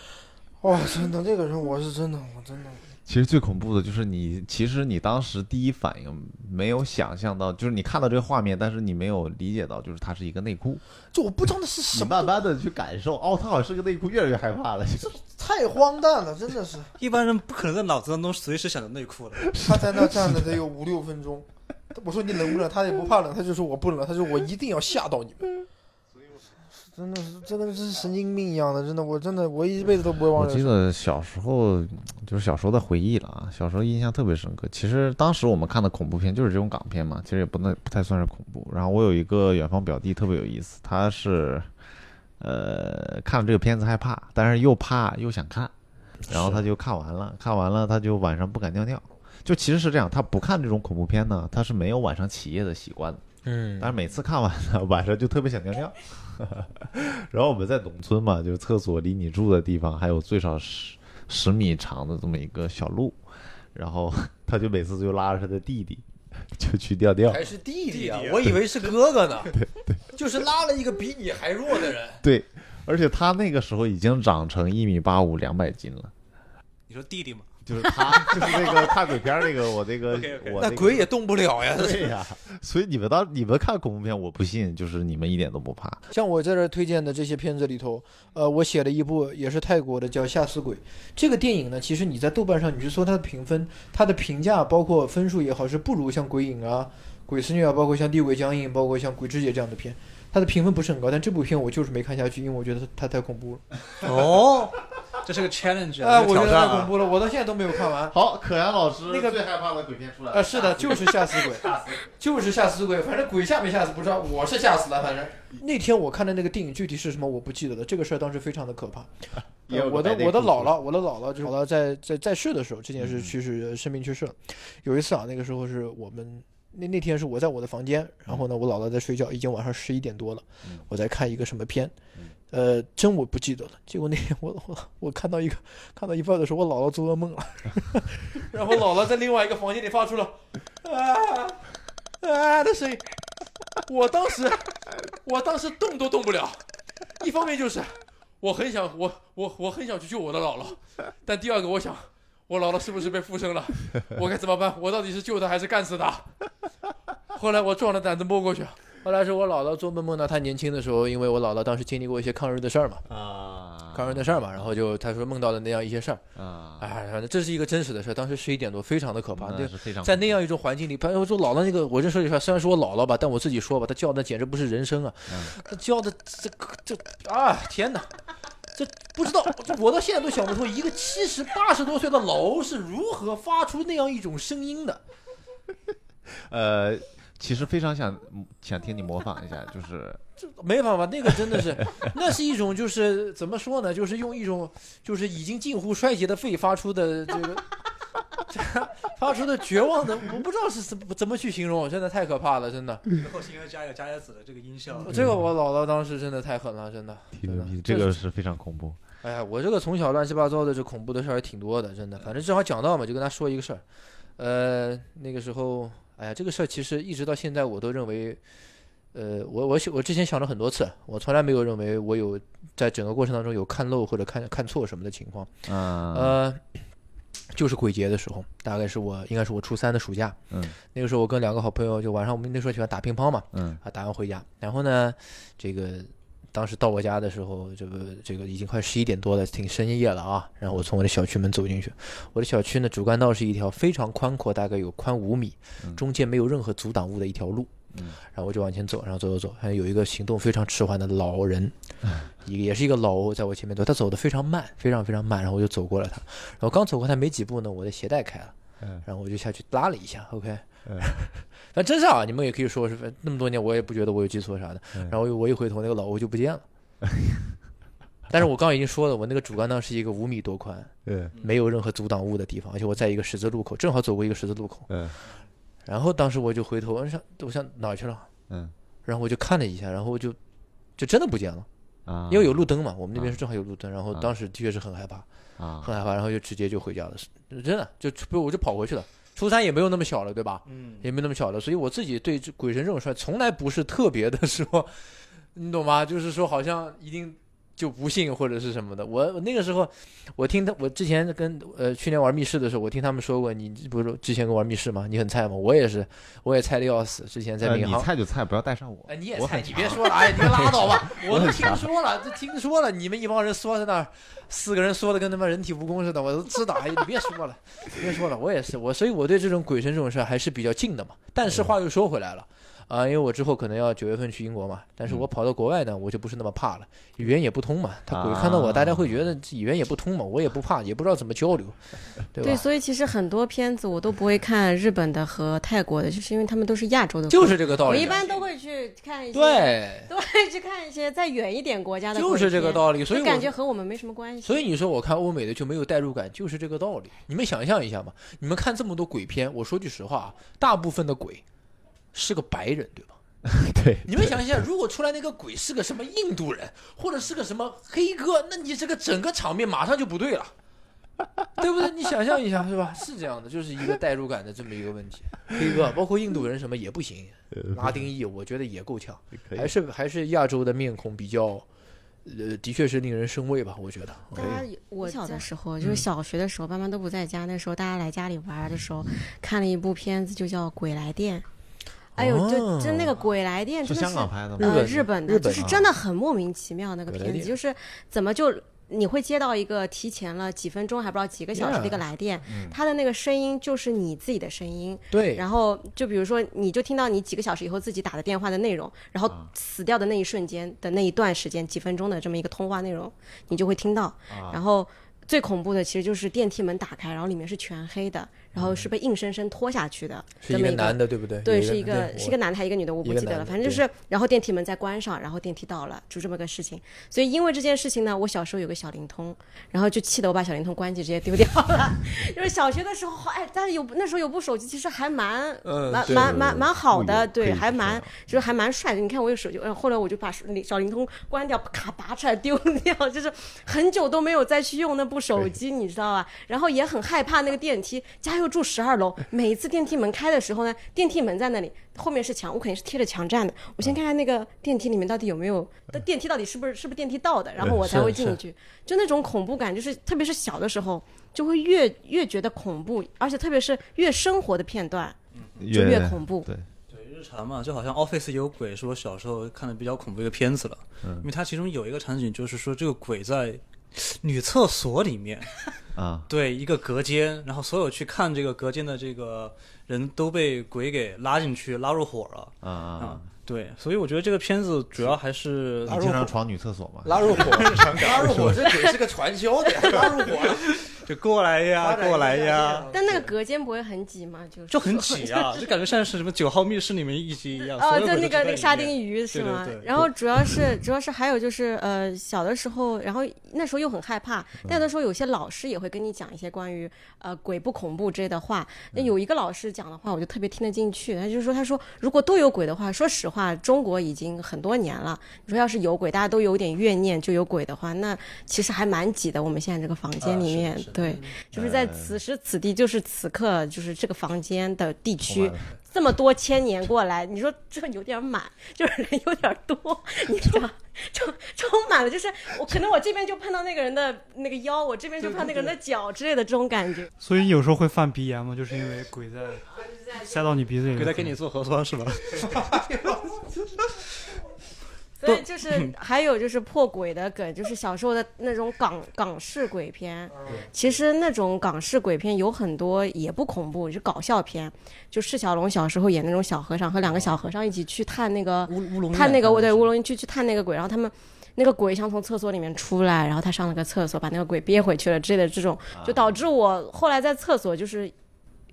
哇，真的，这个人我是真的，我真的。其实最恐怖的就是你，其实你当时第一反应没有想象到，就是你看到这个画面，但是你没有理解到，就是它是一个内裤。就我不知道那是什么，慢慢的去感受，哦，它好像是个内裤，越来越害怕了。这太荒诞了，真的是。一般人不可能在脑子当中随时想着内裤的。他在那站着得有五六分钟。我说你冷不冷？他也不怕冷，他就说我不冷，他说我一定要吓到你们。真的是，真的是神经病一样的，真的，我真的我一辈子都不会忘我这个事。记得小时候就是小时候的回忆了啊，小时候印象特别深刻。其实当时我们看的恐怖片就是这种港片嘛，其实也不能不太算是恐怖。然后我有一个远方表弟特别有意思，他是呃看了这个片子害怕，但是又怕又想看，然后他就看完了，看完了他就晚上不敢尿尿。就其实是这样，他不看这种恐怖片呢，他是没有晚上起夜的习惯的。嗯但是每次看完呢，晚上就特别想尿尿。然后我们在农村嘛，就是厕所离你住的地方还有最少十十米长的这么一个小路，然后他就每次就拉着他的弟弟就去尿尿。还是弟弟啊我以为是哥哥呢。对对就是拉了一个比你还弱的人。对，而且他那个时候已经长成一米八五，两百斤了。你说弟弟嘛？就是他，就是那个看鬼片儿那个，我那个 我个那鬼也动不了呀。对呀，所以你们当你们看恐怖片，我不信，就是你们一点都不怕。像我在这儿推荐的这些片子里头，呃，我写了一部也是泰国的，叫《吓死鬼》。这个电影呢，其实你在豆瓣上你去搜它的评分，它的评价包括分数也好，是不如像《鬼影》啊、《鬼肆虐》啊，包括像《地鬼僵硬》，包括像《鬼之姐》这样的片，它的评分不是很高。但这部片我就是没看下去，因为我觉得它太恐怖了。哦，这是个 challenge 啊，我觉得。太恐怖了，我到现在都没有看完。好，可阳老师那个最害怕的鬼片出来了啊，是的，就是吓死鬼，就是吓死鬼。反正鬼吓没吓死不知道，我是吓死了。反正那天我看的那个电影具体是什么我不记得了，这个事儿当时非常的可怕。我的我的姥姥，我的姥姥就是姥姥在在在世的时候，这件事去世生病去世了。有一次啊，那个时候是我们那那天是我在我的房间，然后呢，我姥姥在睡觉，已经晚上十一点多了嗯，我在看一个什么片嗯，呃，真我不记得了。结果那天我我我看到一个看到一半的时候，我姥姥做噩梦了，然后姥姥在另外一个房间里发出了啊啊的声音，我当时我当时动都动不了，一方面就是。我很想，我我我很想去救我的姥姥，但第二个我想，我姥姥是不是被附身了？我该怎么办？我到底是救她还是干死她？后来我壮着胆子摸过去，后来是我姥姥做梦梦到她年轻的时候，因为我姥姥当时经历过一些抗日的事儿嘛，啊，抗日的事儿嘛，然后就她说梦到了那样一些事儿，啊，哎，反正这是一个真实的事儿，当时十一点多，非常的可怕。那那在那样一种环境里，朋友说姥姥那个，我这说句实话，虽然是我姥姥吧，但我自己说吧，她叫的简直不是人声啊，嗯她叫的这这啊，天哪！这不知道，这 我到现在都想不通，一个七十八十多岁的老欧是如何发出那样一种声音的。呃，其实非常想想听你模仿一下，就是 这没办法，那个真的是，那是一种就是怎么说呢？就是用一种就是已经近乎衰竭的肺发出的这个，这 发出的绝望的，我不知道是怎么怎么去形容，真的太可怕了，真的。后期应该加一个加椰子的这个音效。这个我姥姥当时真的太狠了，真的。真的这个是非常恐怖。哎呀，我这个从小乱七八糟的这恐怖的事儿还挺多的，真的。反正正好讲到嘛，就跟他说一个事儿。呃，那个时候，哎呀，这个事儿其实一直到现在我都认为，呃，我我我之前想了很多次，我从来没有认为我有在整个过程当中有看漏或者看看错什么的情况。嗯，呃，就是鬼节的时候，大概是我应该是我初三的暑假，嗯那个时候我跟两个好朋友就晚上我们那时候喜欢打乒乓嘛，嗯啊，打完回家，然后呢，这个当时到我家的时候，这个这个已经快十一点多了，挺深夜了啊。然后我从我的小区门走进去，我的小区呢主干道是一条非常宽阔，大概有宽五米，嗯中间没有任何阻挡物的一条路。嗯然后我就往前走，然后走走走，还有一个行动非常迟缓的老人，一个也是一个老欧在我前面走，他走的非常慢，非常非常慢，然后我就走过了他，然后刚走过他没几步呢，我的鞋带开了，嗯然后我就下去拉了一下，OK，嗯 反正真是啊，你们也可以说是那么多年，我也不觉得我有记错啥的。嗯然后我一回头，那个老欧就不见了。但是我刚刚已经说了，我那个主干道是一个五米多宽，嗯没有任何阻挡物的地方，而且我在一个十字路口，正好走过一个十字路口。嗯然后当时我就回头，我想我想哪儿去了？嗯然后我就看了一下，然后就就真的不见了，啊，因为有路灯嘛，我们那边啊是正好有路灯。然后啊当时的确是很害怕，啊很害怕，然后就直接就回家了，真的就不我就跑回去了。初三也没有那么小了，对吧？嗯，也没那么小了，所以我自己对鬼神这种事儿从来不是特别的 说，你懂吗？就是说好像一定就不信或者是什么的。我我那个时候，我听他，我之前跟呃去年玩密室的时候，我听他们说过，你不是之前跟玩密室吗？你很菜吗？我也是，我也菜的要死。之前在呃你民航。菜就菜，不要带上我。哎，你也菜，你别说了，哎，你拉倒吧，我都听说了，这听说了，你们一帮人缩在那儿，四个人缩的跟他妈人体蜈蚣似的，我都知道。哎，你别说了，别说了，我也是，我所以我对这种鬼神这种事儿还是比较敬的嘛。但是话又说回来了。啊，因为我之后可能要九月份去英国嘛，但是我跑到国外呢，我就不是那么怕了，语言也不通嘛。他鬼看到我，大家会觉得语言也不通嘛，我也不怕，也不知道怎么交流，对吧？对，所以其实很多片子我都不会看日本的和泰国的，就是因为他们都是亚洲的鬼。就是这个道理。我一般都会去看一些，，对，都会去看一些再远一点国家的，就是这个道理。所以感觉和我们没什么关系。所以你说我看欧美的就没有代入感，就是这个道理。你们想象一下嘛，你们看这么多鬼片，我说句实话啊，大部分的鬼是个白人，对吧？对，你们想一下，如果出来那个鬼是个什么印度人，或者是个什么黑哥，那你这个整个场面马上就不对了，对不对？你想象一下，是吧？是这样的，就是一个代入感的这么一个问题。黑哥，包括印度人什么也不行，拉丁裔我觉得也够呛，还是还是亚洲的面孔比较呃，的确是令人生畏吧，我觉得。大家我小的时候，就是小学的时候，爸妈都不在家，那时候大家来家里玩的时候，看了一部片子，就叫《鬼来电》。哎呦，就哦就那个《鬼来电》是真的是香港拍的吗？呃日本的，就是真的很莫名其妙那个片子，就是怎么就。你会接到一个提前了几分钟，还不知道几个小时的一个来电，它的那个声音就是你自己的声音，对，然后就比如说，你就听到你几个小时以后自己打的电话的内容，然后死掉的那一瞬间的那一段时间，几分钟的这么一个通话内容，你就会听到。然后最恐怖的其实就是电梯门打开，然后里面是全黑的，然后是被硬生生拖下去的是一个。男的，对不对？对，是一个是一个男的还是一个女的，我不记得了。反正就是，然后电梯门再关上，然后电梯到了，就这么个事情。所以因为这件事情呢，我小时候有个小灵通，然后就气得我把小灵通关机直接丢掉了。就是小学的时候，哎，但是有那时候有部手机，其实还蛮蛮蛮蛮蛮好的，对，还蛮就是还蛮帅的。你看我有手机，呃后来我就把小灵通关掉，卡拔出来丢掉，就是很久都没有再去用那部手机，你知道吧？然后也很害怕那个电梯，家又住十二楼，每一次电梯门开的时候呢，电梯门在那里，后面是墙，我肯定是贴着墙站的。我先看看那个电梯里面到底有没有，那电梯到底是不是是不是电梯到的，然后我才会进去。就那种恐怖感，就是特别是小的时候，就会越越觉得恐怖，而且特别是越生活的片段就越恐怖。对，对日常嘛，就好像 Office 有鬼是我小时候看的比较恐怖的一个片子了，因为它其中有一个场景就是说这个鬼在女厕所里面，啊，对一个隔间，然后所有去看这个隔间的这个人都被鬼给拉进去，拉入伙了啊啊啊。对，所以我觉得这个片子主要还是你经常闯女厕所吗？拉入伙，拉入伙，这鬼是个传销的呀，拉入伙，就过来呀，过来呀，但那个隔间不会很挤吗？就是就很挤啊，就感觉像是什么九号密室里面一集一样。哦，就那个那个沙丁鱼是吗？对对对然后主要是主要是还有就是呃小的时候，然后那时候又很害怕，但有的时候有些老师也会跟你讲一些关于呃鬼不恐怖之类的话。那有一个老师讲的话，我就特别听得进去。他就说他说如果都有鬼的话，说实话，中国已经很多年了。你说要是有鬼，大家都有点怨念，就有鬼的话，那其实还蛮挤的。我们现在这个房间里面，对，就是在此时此地，就是此刻，就是这个房间的地区这么多千年过来，你说这有点满，就是人有点多，你知道，充充满了，就是我可能我这边就碰到那个人的那个腰，我这边就碰到那个人的脚之类的这种感觉。所以有时候会犯鼻炎吗，就是因为鬼在 塞到你鼻子里。鬼在给你做核酸是吧？所以就是还有就是破鬼的梗，就是小时候的那种港港式鬼片。其实那种港式鬼片有很多也不恐怖，是搞笑片。就释小龙小时候演那种小和尚和两个小和尚一起去探那个乌乌龙探那个对乌龙龙去去探那个鬼，然后他们。那个鬼想从厕所里面出来，然后他上了个厕所，把那个鬼憋回去了之类的这种，就导致我后来在厕所就是，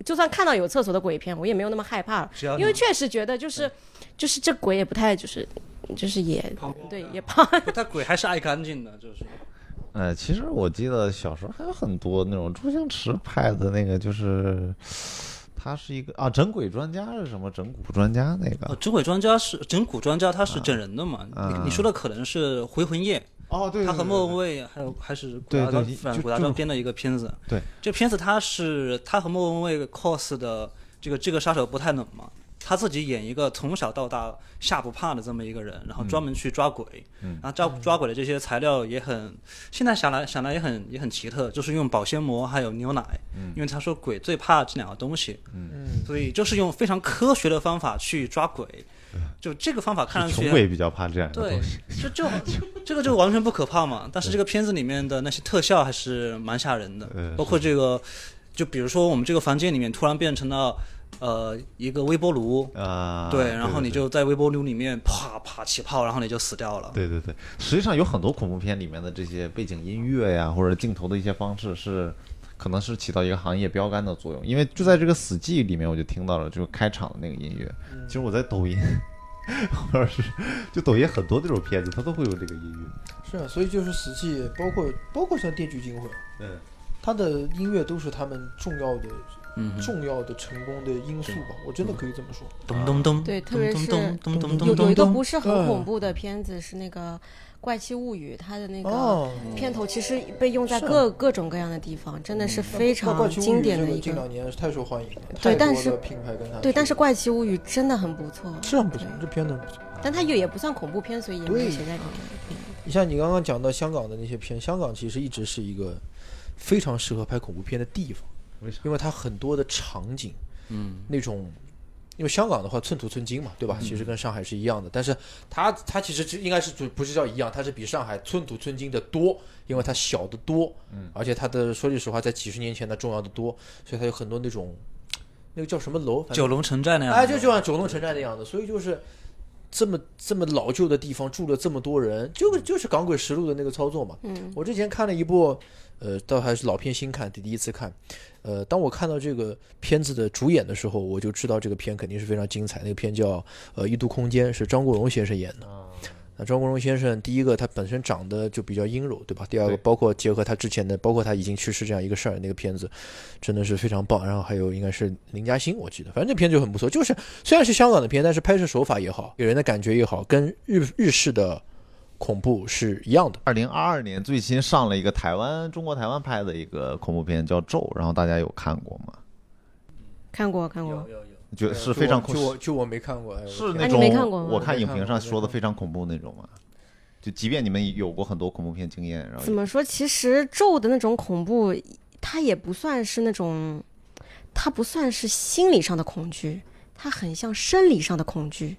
就算看到有厕所的鬼片，我也没有那么害怕因为确实觉得就是，就是这鬼也不太就是，就是也对也胖，他鬼还是爱干净的，就是 呃，其实我记得小时候还有很多那种周星驰拍的那个，就是他是一个啊整鬼专家是什么整蛊专家那个？哦整鬼专家是整蛊专家，他是整人的嘛？啊你你说的可能是《回魂夜》，哦，对他和莫文蔚还有还是古大昭对对反正古大就就昭编的一个片子。对，这片子他是他和莫文蔚 cos 的这个这个杀手不太冷嘛，他自己演一个从小到大吓不怕的这么一个人，然后专门去抓鬼，嗯。然后抓抓鬼的这些材料也很，现在想来想来也很也很奇特，就是用保鲜膜还有牛奶，嗯。因为他说鬼最怕这两个东西，嗯，所以就是用非常科学的方法去抓鬼，就这个方法看上去是穷鬼比较怕这样的对东西。就就这个就完全不可怕嘛。但是这个片子里面的那些特效还是蛮吓人的，呃包括这个，就比如说我们这个房间里面突然变成了呃一个微波炉，啊，对，然后你就在微波炉里面啪啪起泡，然后你就死掉了。对对对，实际上有很多恐怖片里面的这些背景音乐呀，或者镜头的一些方式是。可能是起到一个行业标杆的作用，因为就在这个《死寂》里面，我就听到了，就是开场的那个音乐。其实我在抖音，或者是就抖音很多这种片子，它都会有这个音乐。是啊，所以就是死寂，包括包括像《电锯惊魂》，嗯，它的音乐都是他们重要的、重要的成功的因素吧，我真的可以这么说。咚咚咚，对特别是咚咚咚咚有有一个不是很嗯。恐怖的片子是那个《怪奇物语》，它的那个哦，片头其实被用在各各种各样的地方，真的是非常经典的一个近。两年太受欢迎了，对但是品牌跟它对，但是《怪奇物语》真的很不错，是很不错，这片子很不错。但它也也不算恐怖片，所以也没有对写在里面。你像你刚刚讲到香港的那些片，香港其实一直是一个非常适合拍恐怖片的地方，为啥？因为它很多的场景，嗯，那种，因为香港的话寸土寸金嘛，对吧？其实跟上海是一样的，但是它它其实应该是不不是叫一样，它是比上海寸土寸金的多，因为它小的多，嗯，而且它的说句实话，在几十年前它重要的多，所以它有很多那种那个叫什么楼，九龙城寨那样，哎，就就像九龙城寨那样的，所以就是这么这么老旧的地方住了这么多人，就就是《港诡实录》的那个操作嘛。嗯，我之前看了一部，呃，倒还是老片新看，第第一次看。呃，当我看到这个片子的主演的时候，我就知道这个片肯定是非常精彩。那个片叫呃《异度空间》，是张国荣先生演的。那张国荣先生，第一个他本身长得就比较阴柔，对吧？第二个，包括结合他之前的，包括他已经去世这样一个事儿，那个片子真的是非常棒。然后还有应该是林嘉欣，我记得，反正这片就很不错。就是虽然是香港的片，但是拍摄手法也好，给人的感觉也好，跟日日式的恐怖是一样的。二零二二年最新上了一个台湾中国台湾拍的一个恐怖片叫《咒》，然后大家有看过吗？看过看过，有有有，觉得是非常恐就我就我没看过，哎是那种没看过吗我看影评上说的非常恐怖那种嘛。就即便你们有过很多恐怖片经验，然后怎么说？其实咒的那种恐怖，它也不算是那种，它不算是心理上的恐惧，它很像生理上的恐惧，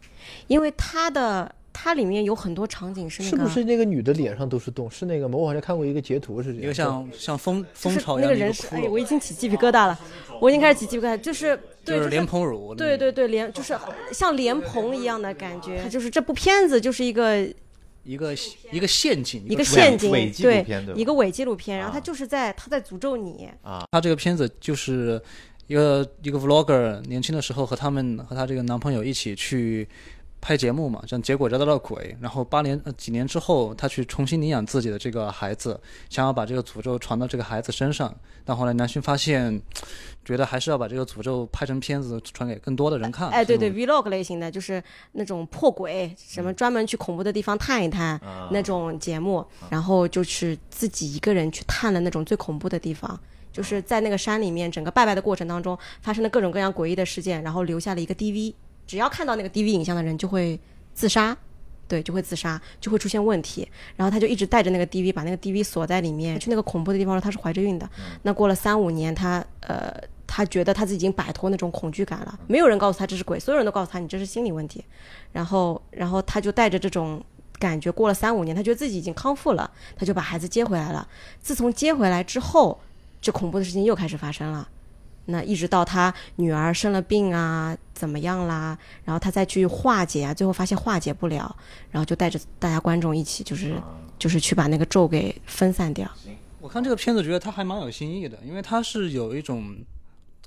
因为它的它里面有很多场景是那个，是不是那个女的脸上都是洞？是那个吗？我好像看过一个截图，是这样。一个像像蜂就是蜂巢一样的一那个人是，哎，我已经起鸡皮疙瘩了，我已经开始起鸡皮疙瘩，就是对，就是是莲蓬乳，对对对，莲就是像莲蓬一样的感觉，它就是这部片子就是一个一个一个陷阱，一个个陷阱，伪纪录对，片一个伪纪录片，然后啊。他就是在他在诅咒你。啊，他这个片子就是一个一个 vlogger 年轻的时候和他们和他这个男朋友一起去拍节目嘛，像结果招到了鬼，然后八年呃几年之后，他去重新领养自己的这个孩子，想要把这个诅咒传到这个孩子身上，但后来南勋发现，觉得还是要把这个诅咒拍成片子传给更多的人看。哎，对对嗯，vlog 类型的，就是那种破鬼，什么专门去恐怖的地方探一探啊那种节目，然后就是自己一个人去探了那种最恐怖的地方。就是在那个山里面，整个拜拜的过程当中发生了各种各样诡异的事件，然后留下了一个 DV。只要看到那个 DV 影像的人就会自杀，对，就会自杀，就会出现问题。然后他就一直带着那个 DV，把那个 DV 锁在里面。去那个恐怖的地方，他是怀着孕的。那过了三五年，他呃，他觉得他自己已经摆脱那种恐惧感了，没有人告诉他这是鬼，所有人都告诉他你这是心理问题。然后，然后他就带着这种感觉，过了三五年，他觉得自己已经康复了，他就把孩子接回来了。自从接回来之后，这恐怖的事情又开始发生了。那一直到他女儿生了病啊，怎么样啦？然后他再去化解啊，最后发现化解不了，然后就带着大家观众一起，就是就是去把那个咒给分散掉。我看这个片子觉得他还蛮有新意的，因为他是有一种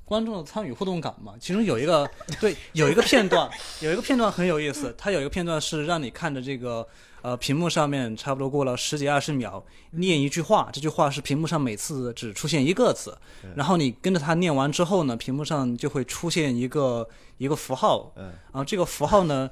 观众的参与互动感嘛。其中有一个对有一个片段，有一个片段很有意思，它有一个片段是让你看着这个呃屏幕上面差不多过了十几二十秒，念一句话，这句话是屏幕上每次只出现一个字，然后你跟着他念完之后呢，屏幕上就会出现一个一个符号，嗯然后这个符号呢。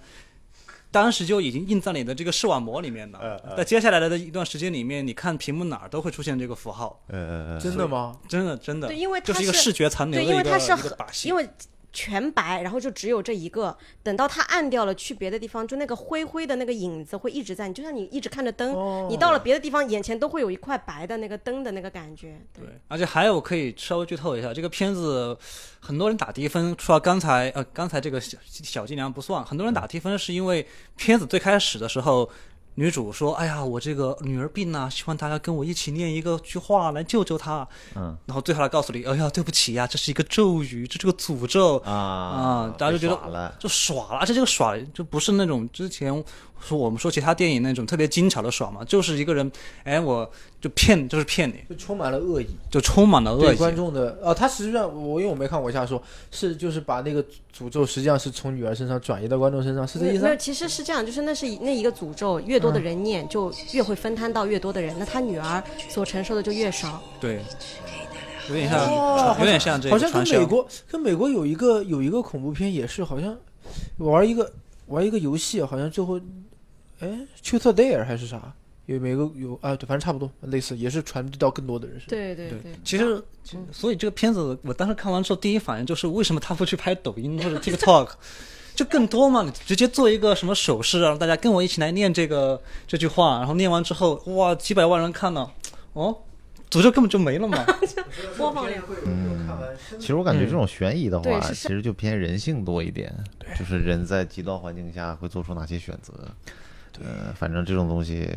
当时就已经印在你的这个视网膜里面了。嗯嗯在接下来的一段时间里面，你看屏幕哪儿都会出现这个符号。呃呃呃，真的吗？真的真的，对因为它就是一个视觉残留对，的一个因为它是一个把戏，因为全白，然后就只有这一个。等到它暗掉了，去别的地方，就那个灰灰的那个影子会一直在，你就像你一直看着灯，哦你到了别的地方，眼前都会有一块白的那个灯的那个感觉。对，对，而且还有可以稍微剧透一下，这个片子很多人打低分，除了刚才呃刚才这个小小伎俩不算，很多人打低分是因为片子最开始的时候。女主说：“哎呀，我这个女儿病了，希望大家跟我一起念一个句话来救救她。嗯然后最后来告诉你：哎呀，对不起呀，这是一个咒语，这是个诅咒。啊啊大家就觉得就耍了，而且这个耍就不是那种之前说我们说其他电影那种特别精巧的爽嘛，就是一个人，哎，我就骗，就是骗你，就充满了恶意，就充满了恶意。对观众的哦，他实际上我因为我没看过瞎说，是就是把那个诅咒实际上是从女儿身上转移到观众身上，是这意思吗没有，？其实是这样，就是那是那一个诅咒，越多的人念，就越会分摊到越多的人，那他女儿所承受的就越少。对，有点像，哦有点像这个好像。跟美国跟美国有一个有一个恐怖片也是，好像玩一个玩一个游戏，好像最后哎 Truth or Dare 还是啥，有每个有啊，对，反正差不多类似，也是传递到更多的人身上。对对对对，其实，所以这个片子我当时看完之后，第一反应就是为什么他不去拍抖音或者 TikTok？就更多嘛，你直接做一个什么手势，让大家跟我一起来念这个这句话，然后念完之后，哇，几百万人看了，哦，诅咒根本就没了嘛。播放量。其实我感觉这种悬疑的话，其实就偏人性多一点，就是人在极端环境下会做出哪些选择。呃，反正这种东西，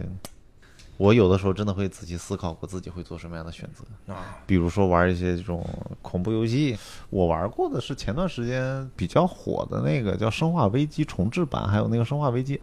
我有的时候真的会仔细思考过自己会做什么样的选择。啊，比如说玩一些这种恐怖游戏，我玩过的是前段时间比较火的那个叫《生化危机》重置版，还有那个《生化危机》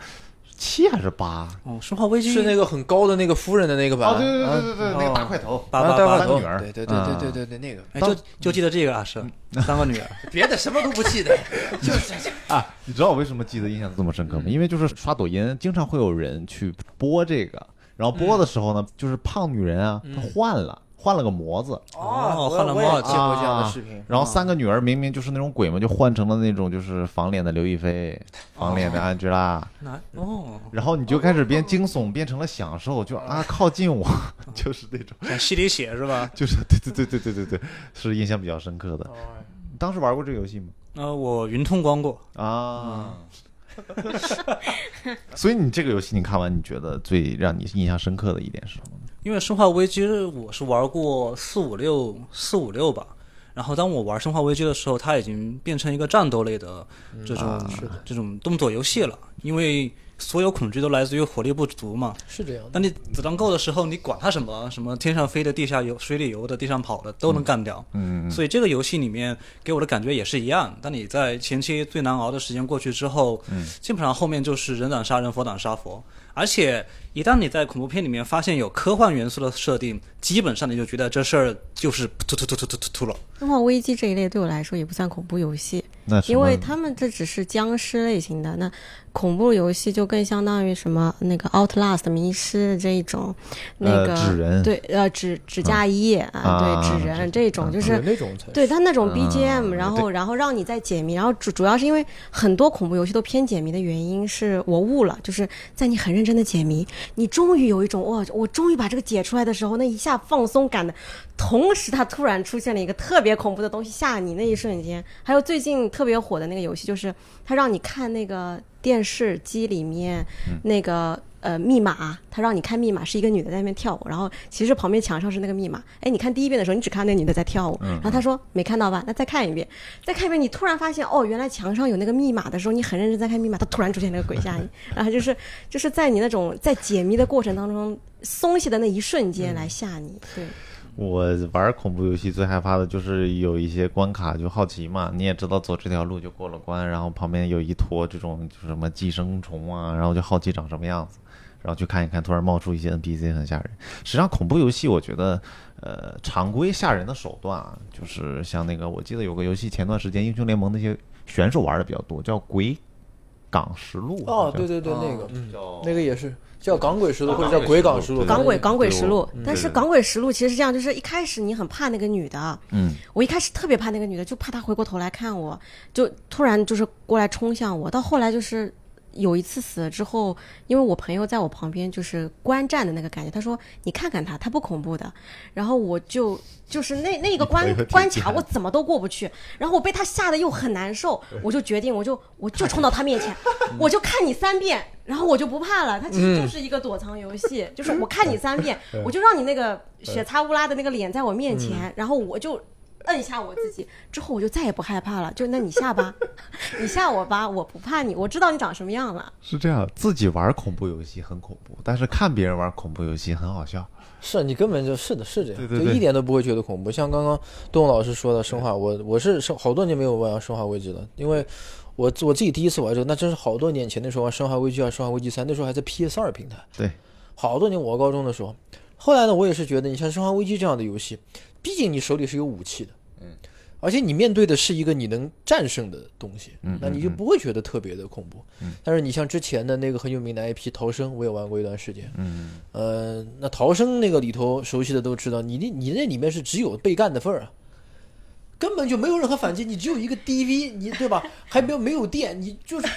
七还是八？哦，生化危机是那个很高的那个夫人的那个吧？哦，对对对对对，啊那个大块头，八八八啊大块头三个女儿对对对对对对对，那个哎，就就记得这个啊，是三个女儿。别的什么都不记得，就是啊，你知道我为什么记得印象这么深刻吗？因为就是刷抖音，经常会有人去播这个，然后播的时候呢，就是胖女人啊，她换了。换了个模子，哦换了模子见过这样的视频。然后三个女儿明明就是那种鬼嘛，就换成了那种就是仿脸的刘亦菲，仿脸的安吉拉，那哦，然后你就开始变惊悚，变成了享受，就啊靠近我，就是那种，想吸点血是吧？就是对对对对对对对，是印象比较深刻的。哦。当时玩过这个游戏吗？呃，我云通关过，啊，所以你这个游戏你看完，你觉得最让你印象深刻的一点是什么呢？因为生化危机我是玩过四五六四五六吧。然后当我玩生化危机的时候，它已经变成一个战斗类的这种、啊这种动作游戏了，因为所有恐惧都来自于火力不足嘛。是这样的。当你子弹够的时候，你管它什么什么天上飞的、地下游、水里游的、地上跑的都能干掉。嗯，所以这个游戏里面给我的感觉也是一样。当你在前期最难熬的时间过去之后，嗯，基本上后面就是人挡杀人，佛挡杀佛。而且一旦你在恐怖片里面发现有科幻元素的设定，基本上你就觉得这事儿就是突突突突突突突了。生化危机这一类对我来说也不算恐怖游戏，那因为他们这只是僵尸类型的，那恐怖游戏就更相当于什么那个 Outlast 迷失这一种，那呃个、纸人对呃纸纸嫁衣啊，啊对纸人这种就是那种才对它那种嗯 BGM，、然后然后让你在解谜，然后主主要是因为很多恐怖游戏都偏解谜的原因，是我悟了，就是在你很认真的解谜，你终于有一种哇，我终于把这个解出来的时候，那一下放松感的，同时它突然出现了一个特别恐怖的东西吓你那一瞬间，还有最近特别火的那个游戏，就是它让你看那个电视机里面那个。呃，密码，他让你看密码，是一个女的在那边跳舞，然后其实旁边墙上是那个密码。哎，你看第一遍的时候，你只看那女的在跳舞，然后他说没看到吧？那再看一遍，再看一遍，你突然发现哦，原来墙上有那个密码的时候，你很认真在看密码，他突然出现那个鬼吓你，然后就是就是在你那种在解谜的过程当中松懈的那一瞬间来吓你。对，我玩恐怖游戏最害怕的就是有一些关卡就好奇嘛，你也知道走这条路就过了关，然后旁边有一坨这种就什么寄生虫啊，然后就好奇长什么样子，然后去看一看，突然冒出一些 NPC 很吓人。实际上恐怖游戏我觉得，呃，常规吓人的手段啊，就是像那个我记得有个游戏前段时间英雄联盟那些选手玩的比较多，叫《鬼港实录》哦，对对对，哦那个。嗯，那个也是叫港鬼实录或者叫鬼港实录，港鬼港鬼对实录，但是港鬼实录其实是这样，就是一开始你很怕那个女的，嗯。我一开始特别怕那个女的，就怕她回过头来看我，就突然就是过来冲向我。到后来就是有一次死了之后，因为我朋友在我旁边就是观战的那个感觉，他说你看看他，他不恐怖的。然后我就就是那那个关关卡我怎么都过不去，然后我被他吓得又很难受，我就决定我就我就冲到他面前，我就看你三遍。然后我就不怕了，他其实就是一个躲藏游戏，就是我看你三遍，我就让你那个血擦乌拉的那个脸在我面前，然后我就摁一下我自己，之后我就再也不害怕了。就那你下吧，你吓我吧，我不怕你，我知道你长什么样了。是这样，自己玩恐怖游戏很恐怖，但是看别人玩恐怖游戏很好笑。是你根本就是的，是这样，对对对就一点都不会觉得恐怖。像刚刚东老师说的生化，我我是生好多年没有玩生化危机了，因为我我自己第一次玩这个，那真是好多年前的时候玩生化危机啊，生化危机三，那时候还在 PS 二平台。对，好多年我高中的时候，后来呢，我也是觉得，你像生化危机这样的游戏，毕竟你手里是有武器的，嗯，而且你面对的是一个你能战胜的东西，嗯那你就不会觉得特别的恐怖。嗯但是你像之前的那个很有名的 IP《逃生》，我也玩过一段时间。嗯，呃，那逃生那个里头，熟悉的都知道，你那你那里面是只有被干的份儿啊，根本就没有任何反击，你只有一个 DV，你对吧？还没有没有电，你就是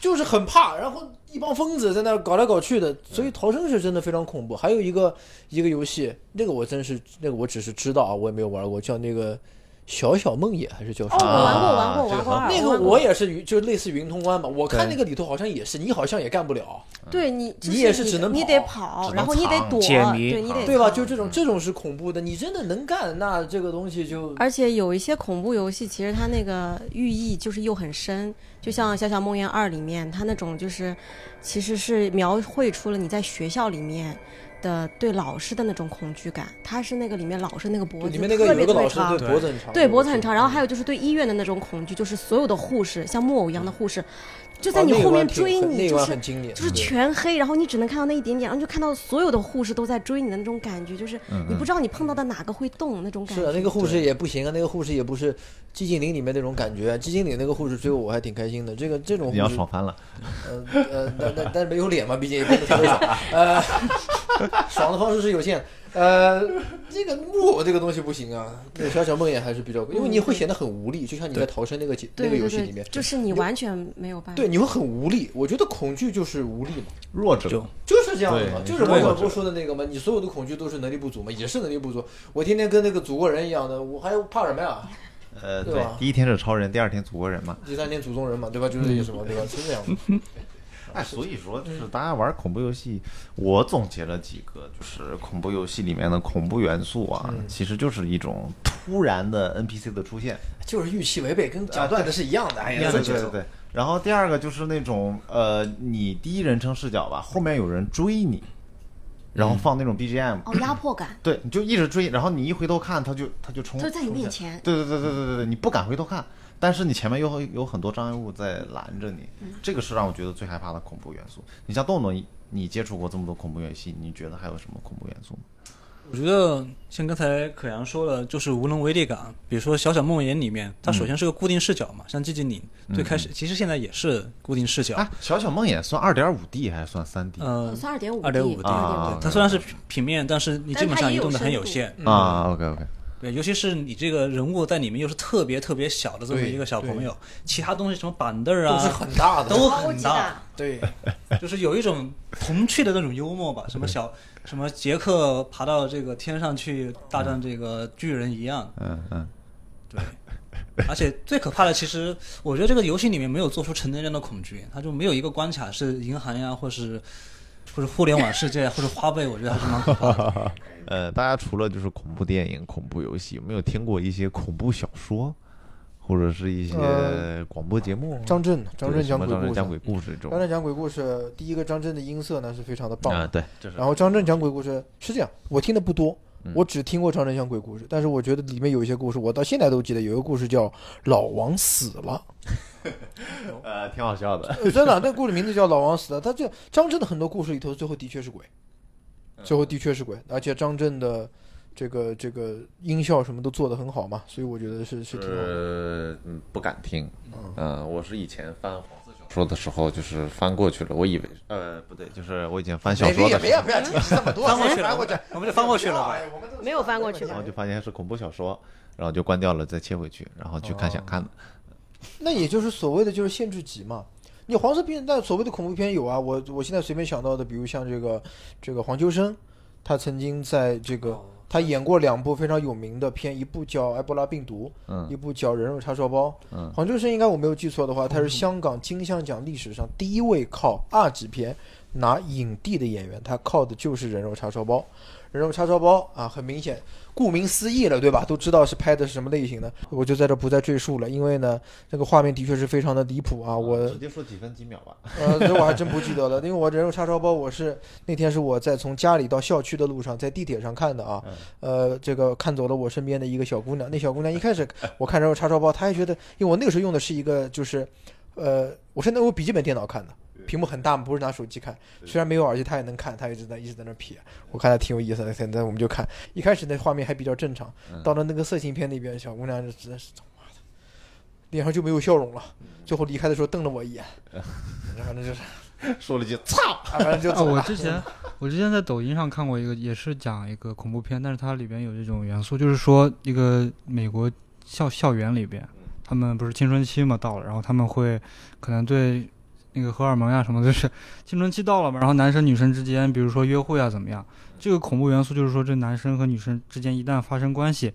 就是很怕，然后一帮疯子在那搞来搞去的，所以逃生是真的非常恐怖。还有一个一个游戏，那个我真是那个我只是知道啊，我也没有玩过，叫那个小小梦魇还是叫什哦，我？玩过，啊玩过，玩过。那个我也是云，就类似云通关嘛。我看那个里头好像也是，你好像也干不了，对你，你也是只能你得跑，然后你得躲，对你得对吧？就这种这种是恐怖的，你真的能干，那这个东西就而且有一些恐怖游戏，其实它那个寓意就是又很深，就像《小小梦魇二》里面，它那种就是其实是描绘出了你在学校里面的对老师的那种恐惧感。他是那个里面老师那个脖子里面那个特有一个老师别特别长，对脖子很长，对脖子很长，然后还有就是对医院的那种恐惧，就是所有的护士像木偶一样的护士，就在你后面追你，那就是就是全黑，然后你只能看到那一点点，然后就看到所有的护士都在追你的那种感觉，就是你不知道你碰到的哪个会动那种感觉。是啊，那个护士也不行啊，那个护士也不是寂静岭里面那种感觉，寂静岭那个护士追我我还挺开心的，这个这种护你要士爽翻了。呃呃，但但但是没有脸嘛，毕竟也不能特别爽。呃，爽的方式是有限。呃，这个木偶这个东西不行啊。那小小梦魇还是比较，因为你会显得很无力，就像你在逃生那个节那个对对对游戏里面，就是你完全没有办法。对，你会很无力。我觉得恐惧就是无力嘛，弱者就就是这样的嘛，就是王小对波说的那个嘛，你所有的恐惧都是能力不足嘛，也是能力不足。我天天跟那个祖国人一样的，我还怕什么呀？呃，对第一天是超人，第二天祖国人嘛。第三天祖宗人嘛，对吧？就是这意思嘛，对吧？是这样的。哎，所以说就是大家玩恐怖游戏，我总结了几个，就是恐怖游戏里面的恐怖元素啊，其实就是一种突然的 NPC 的出现。就是预期违背，跟讲段子是一样的。哎对对对。然后第二个就是那种呃，你第一人称视角吧，后面有人追你，然后放那种 BGM，、哦，压迫感，对，你就一直追，然后你一回头看，他就他就冲，就在你面前。对对对对对对对，你不敢回头看，但是你前面又有有很多障碍物在拦着你，这个是让我觉得最害怕的恐怖元素。你像豆豆，你你接触过这么多恐怖游戏，你觉得还有什么恐怖元素吗？我觉得像刚才可阳说了，就是无能为力感。比如说《小小梦魇》里面，它首先是个固定视角嘛，像寂静岭最开始，其实现在也是固定视角。啊，小小梦魇算二点五 D 还是算三 D？呃，算二点五二点五 D 啊它虽然是平面，但是你基本上移动的很有限。啊，OK OK，对，尤其是你这个人物在里面又是特别特别小的这么一个小朋友，其他东西什么板凳啊都是啊，很大的，都很大对。就是有一种童趣的那种幽默吧，什么小什么杰克爬到这个天上去大战这个巨人一样，嗯嗯，对。而且最可怕的，其实我觉得这个游戏里面没有做出成年人的恐惧，它就没有一个关卡是银行呀，或是或者互联网世界，或者花呗，我觉得还是蛮可怕的。呃，大家除了就是恐怖电影、恐怖游戏，有没有听过一些恐怖小说，或者是一些呃广播节目？张震，张震讲鬼故事张震讲。鬼故事这种张震讲鬼故事，第一个张震的音色呢是非常的棒啊，对，然后张震讲鬼故事是这样，我听的不多嗯，我只听过张震讲鬼故事，但是我觉得里面有一些故事，我到现在都记得。有一个故事叫《老王死了 呃挺好笑的。》，呃真的，那故事名字叫《老王死了》。他这张震的很多故事里头，最后的确是鬼，最后的确是鬼，而且张震的这个这个音效什么都做得很好嘛，所以我觉得是是挺好的。是嗯不敢听，嗯，我是以前翻黄色小说的时候，就是翻过去了，我以为呃不对，就是我以前翻小说的时候，不要提这么多，翻过去了翻过去，我们就翻过去了吧。没有翻过去然后。就发现是恐怖小说，然后就关掉了，再切回去，然后去看想看的。那也就是所谓的就是限制级嘛。你黄色片，但所谓的恐怖片有啊，我我现在随便想到的，比如像这个这个黄秋生，他曾经在这个他演过两部非常有名的片，一部叫《埃博拉病毒》，嗯一部叫《人肉叉烧包》。嗯黄秋生应该我没有记错的话，他是香港金像奖历史上第一位靠二级片拿影帝的演员，他靠的就是《人肉叉烧包》。人肉叉烧包啊，很明显，顾名思义了，对吧？都知道是拍的是什么类型的，我就在这不再赘述了，因为呢，这个画面的确是非常的离谱啊，我直接说几分几秒吧。呃，这我还真不记得了，因为我人肉叉烧包，我是那天是我在从家里到校区的路上，在地铁上看的啊，呃，这个看走了我身边的一个小姑娘，那小姑娘一开始我看人肉叉烧包，她还觉得，因为我那个时候用的是一个就是，呃，我是那用笔记本电脑看的。屏幕很大嘛，不是拿手机看。虽然没有耳机，他也能看，他一直在一直在那撇。我看她挺有意思的，现在我们就看。一开始那画面还比较正常，到了那个色情片那边，小姑娘就真的是妈的，脸上就没有笑容了。最后离开的时候瞪了我一眼，反正就是。说了一句“操啊，反正就啊，走了。我之前 我之前在抖音上看过一个，也是讲一个恐怖片，但是它里边有这种元素，就是说一个美国校校园里边，他们不是青春期嘛到了，然后他们会可能对那个荷尔蒙呀什么，就是青春期到了嘛，然后男生女生之间，比如说约会啊怎么样，这个恐怖元素就是说这男生和女生之间一旦发生关系，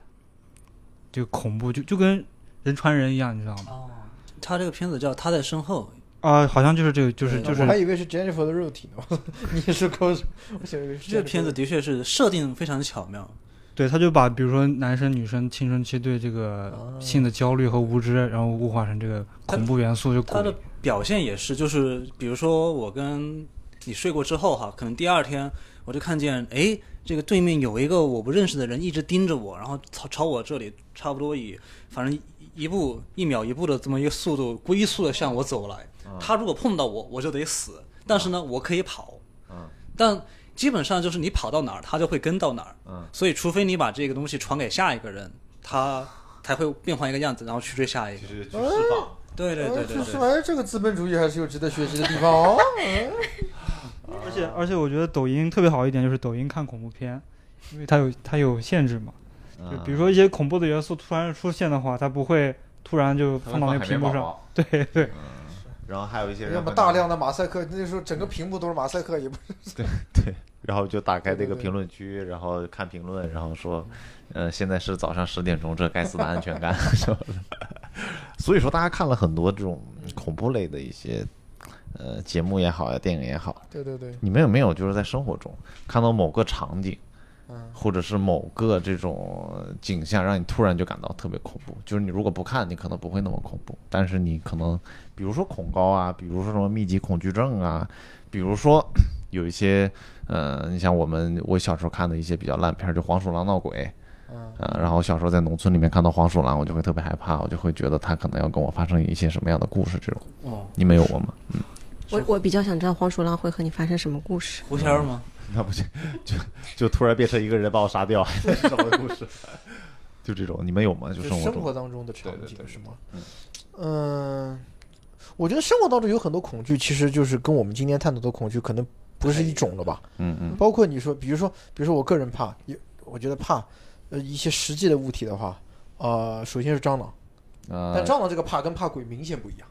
这个恐怖，就就跟人传人一样，你知道吗？哦，他这个片子叫《他在身后啊、好像就是这个，就是就是我还以为是 Jennifer 的肉体呢，你是口水，我想以为》，是这个片子的确是设定非常巧妙。对，他就把比如说男生女生青春期对这个哦性的焦虑和无知，然后物化成这个恐怖元素，就他的鬼。表现也是，就是比如说我跟你睡过之后哈，可能第二天我就看见，哎，这个对面有一个我不认识的人一直盯着我，然后朝朝我这里差不多以反正一步一秒一步的这么一个速度龟速的向我走来。他如果碰到我，我就得死，但是呢，我可以跑。嗯但基本上就是你跑到哪儿，他就会跟到哪儿。嗯所以除非你把这个东西传给下一个人，他才会变换一个样子，然后去追下一个。是去释放。对对对对。哎，这个资本主义还是有值得学习的地方哦。而且而且我觉得抖音特别好一点就是抖音看恐怖片，因为它有它有限制嘛，就比如说一些恐怖的元素突然出现的话，它不会突然就放到那个屏幕上。对对，然后还有一些人要么大量的马赛克，那时候整个屏幕都是马赛克，也不是 对对，然后就打开这个评论区，然后看评论，然后说，呃，现在是早上十点钟，这该死的安全感 什么的。所以说，大家看了很多这种恐怖类的一些呃节目也好呀，电影也好，对对对，你们有没有就是在生活中看到某个场景，嗯，或者是某个这种景象，让你突然就感到特别恐怖？就是你如果不看，你可能不会那么恐怖，但是你可能，比如说恐高啊，比如说什么密集恐惧症啊，比如说 有一些，呃，你像我们我小时候看的一些比较烂片儿，就黄鼠狼闹鬼。嗯呃，然后小时候在农村里面看到黄鼠狼，我就会特别害怕，我就会觉得它可能要跟我发生一些什么样的故事。这种哦，你们有过吗？嗯我我比较想知道黄鼠狼会和你发生什么故事。胡仙儿吗？那不行，就就突然变成一个人把我杀掉，什么故事？就这种，你们有吗？就就生活生活当中的场景是吗？嗯嗯，我觉得生活当中有很多恐惧，其实就是跟我们今天探讨的恐惧可能不是一种了吧？嗯嗯包括你说，比如说，比如说我个人怕，有我觉得怕，呃，一些实际的物体的话，呃，首先是蟑螂，但呃，蟑螂这个怕跟怕鬼明显不一样。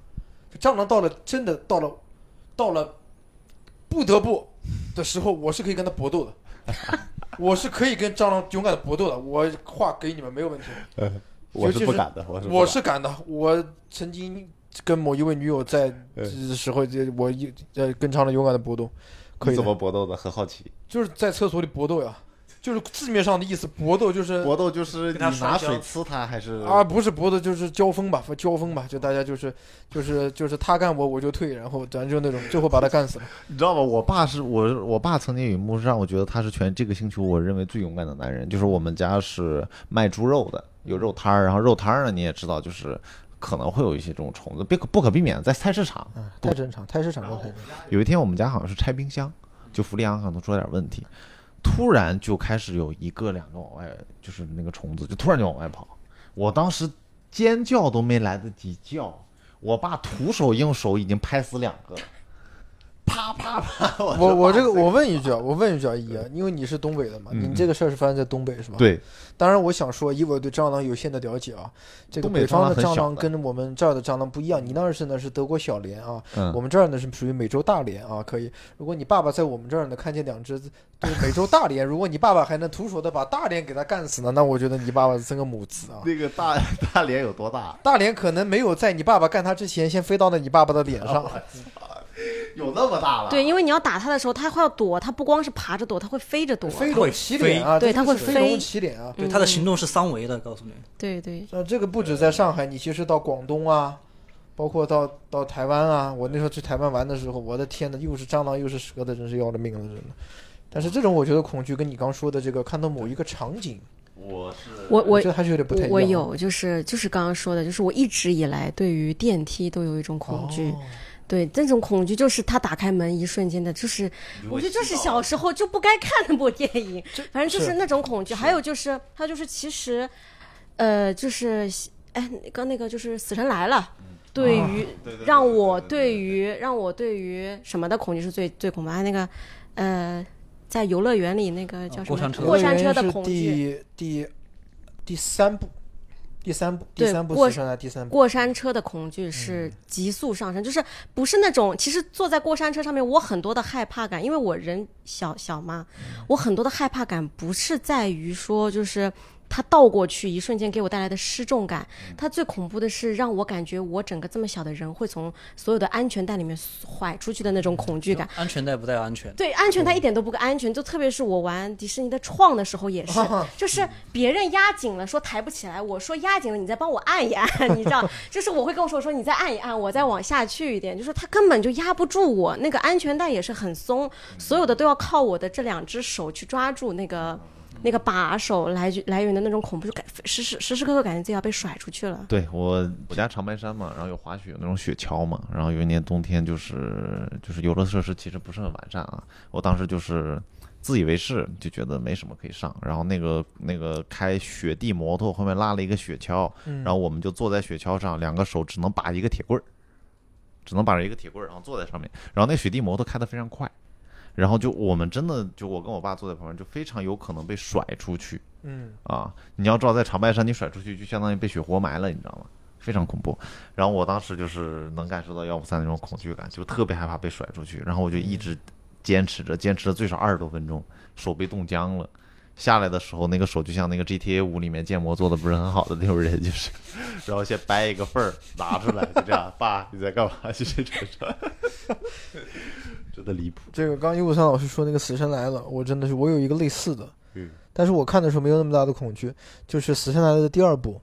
蟑螂到了真的到了到了不得不的时候，我是可以跟他搏斗的，我是可以跟蟑螂勇敢的搏斗的。我话给你们没有问题，我是不敢的，我是敢我是敢的。我曾经跟某一位女友在呃的时候，这我一呃跟蟑螂勇敢的搏斗，可以怎，么搏斗的？很好奇。就是在厕所里搏斗呀，就是字面上的意思，搏斗就是搏斗就是你拿水呲他，还是啊，不是搏斗就是交锋吧，交锋吧，就大家就是就是就是他干我我就退，然后咱就那种最后把他干死了。你知道吗？我爸是我，我爸曾经有一幕是让我觉得他是全这个星球我认为最勇敢的男人。就是我们家是卖猪肉的，有肉摊儿，然后肉摊儿呢你也知道，就是可能会有一些这种虫子，不可不可避免，在菜市场。嗯，太正常，菜市场都太正常。有一天我们家好像是拆冰箱，就氟利昂可能出了点问题，突然就开始有一个两个往外，就是那个虫子就突然就往外跑，我当时尖叫都没来得及叫，我爸徒手用手已经拍死两个了，啪啪啪！我我我这个我问一句啊，我问一句啊，姨啊，因为你是东北的嘛，嗯你这个事儿是发生在东北是吧？。对，当然，我想说，以我对蟑螂有限的了解啊，这个北北方的蟑蟑螂跟我们这儿的蟑螂不一样。你那儿是呢是德国小蠊啊，嗯我们这儿呢是属于美洲大蠊啊。可以，如果你爸爸在我们这儿呢看见两只对美洲大蠊，如果你爸爸还能徒手的把大蠊给它干死呢，那我觉得你爸爸是真个母子啊。那个大 大蠊有多大？大蠊可能没有在你爸爸干他之前先飞到了你爸爸的脸上，有那么大了？对，因为你要打它的时候，它会要躲，它不光是爬着躲，它会飞着躲。飞龙起脸啊，对这个它会飞龙起脸啊。对，他的行动是三维的，告诉你。对对，那，这个不止在上海，你其实到广东啊，包括到到台湾啊，我那时候去台湾玩的时候，我的天呐，又是蟑螂又是蛇的，真是要了命了，真的。但是这种我觉得恐惧跟你刚说的这个看到某一个场景，我是我我觉得还是有点不太一样。我我有，就是就是刚刚说的，就是我一直以来对于电梯都有一种恐惧。哦对，这种恐惧就是他打开门一瞬间的，就是我觉得就是小时候就不该看那部电影，反正就是是那种恐惧。还有就是，还有就是，其实，呃，就是哎，刚那个就是《死神来了》，对于让我对于让我对于什么的恐惧是最最恐怖，还有那个呃，在游乐园里那个叫什么过山车的游乐园是恐惧，第第第三部，第三部，第三部第三部。过山车的恐惧是急速上升，就是不是那种，其实坐在过山车上面，我很多的害怕感，因为我人小小嘛，我很多的害怕感不是在于说就是它倒过去，一瞬间给我带来的失重感。它最恐怖的是让我感觉我整个这么小的人会从所有的安全带里面甩出去的那种恐惧感。安全带不带安全。对，安全带一点都不安全，就 特别是我玩迪士尼的创的时候也是，就是别人压紧了说抬不起来，我说压紧了，你再帮我按一按，你知道，就是我会跟我说说你再按一按，我再往下去一点，就是它根本就压不住我，那个安全带也是很松，所有的都要靠我的这两只手去抓住那个。那个把手来来源的那种恐怖，就感时时时时刻刻感觉自己要被甩出去了。对我我家长白山嘛，然后有滑雪，有那种雪橇嘛，然后有一年冬天就是就是游乐设施其实不是很完善啊，我当时就是自以为是，就觉得没什么可以上，然后那个那个开雪地摩托后面拉了一个雪橇，然后我们就坐在雪橇上，两个手只能把一个铁棍儿，只能把着一个铁棍儿，然后坐在上面，然后那雪地摩托开得非常快。然后就我们真的就我跟我爸坐在旁边，就非常有可能被甩出去。嗯啊，你要知道在长白山你甩出去就相当于被雪活埋了，你知道吗？非常恐怖。然后我当时就是能感受到幺五三那种恐惧感，就特别害怕被甩出去。然后我就一直坚持着，坚持了最少二十多分钟，手被冻僵了。下来的时候那个手就像那个 GTA 五里面建模做的不是很好的那种人，就是，然后先掰一个缝儿拿出来，就这样，爸你在干嘛？就这种。真的离谱。这个刚一五三老师说那个《死神来了》，我真的是我有一个类似的，嗯，但是我看的时候没有那么大的恐惧。就是《死神来了》的第二部，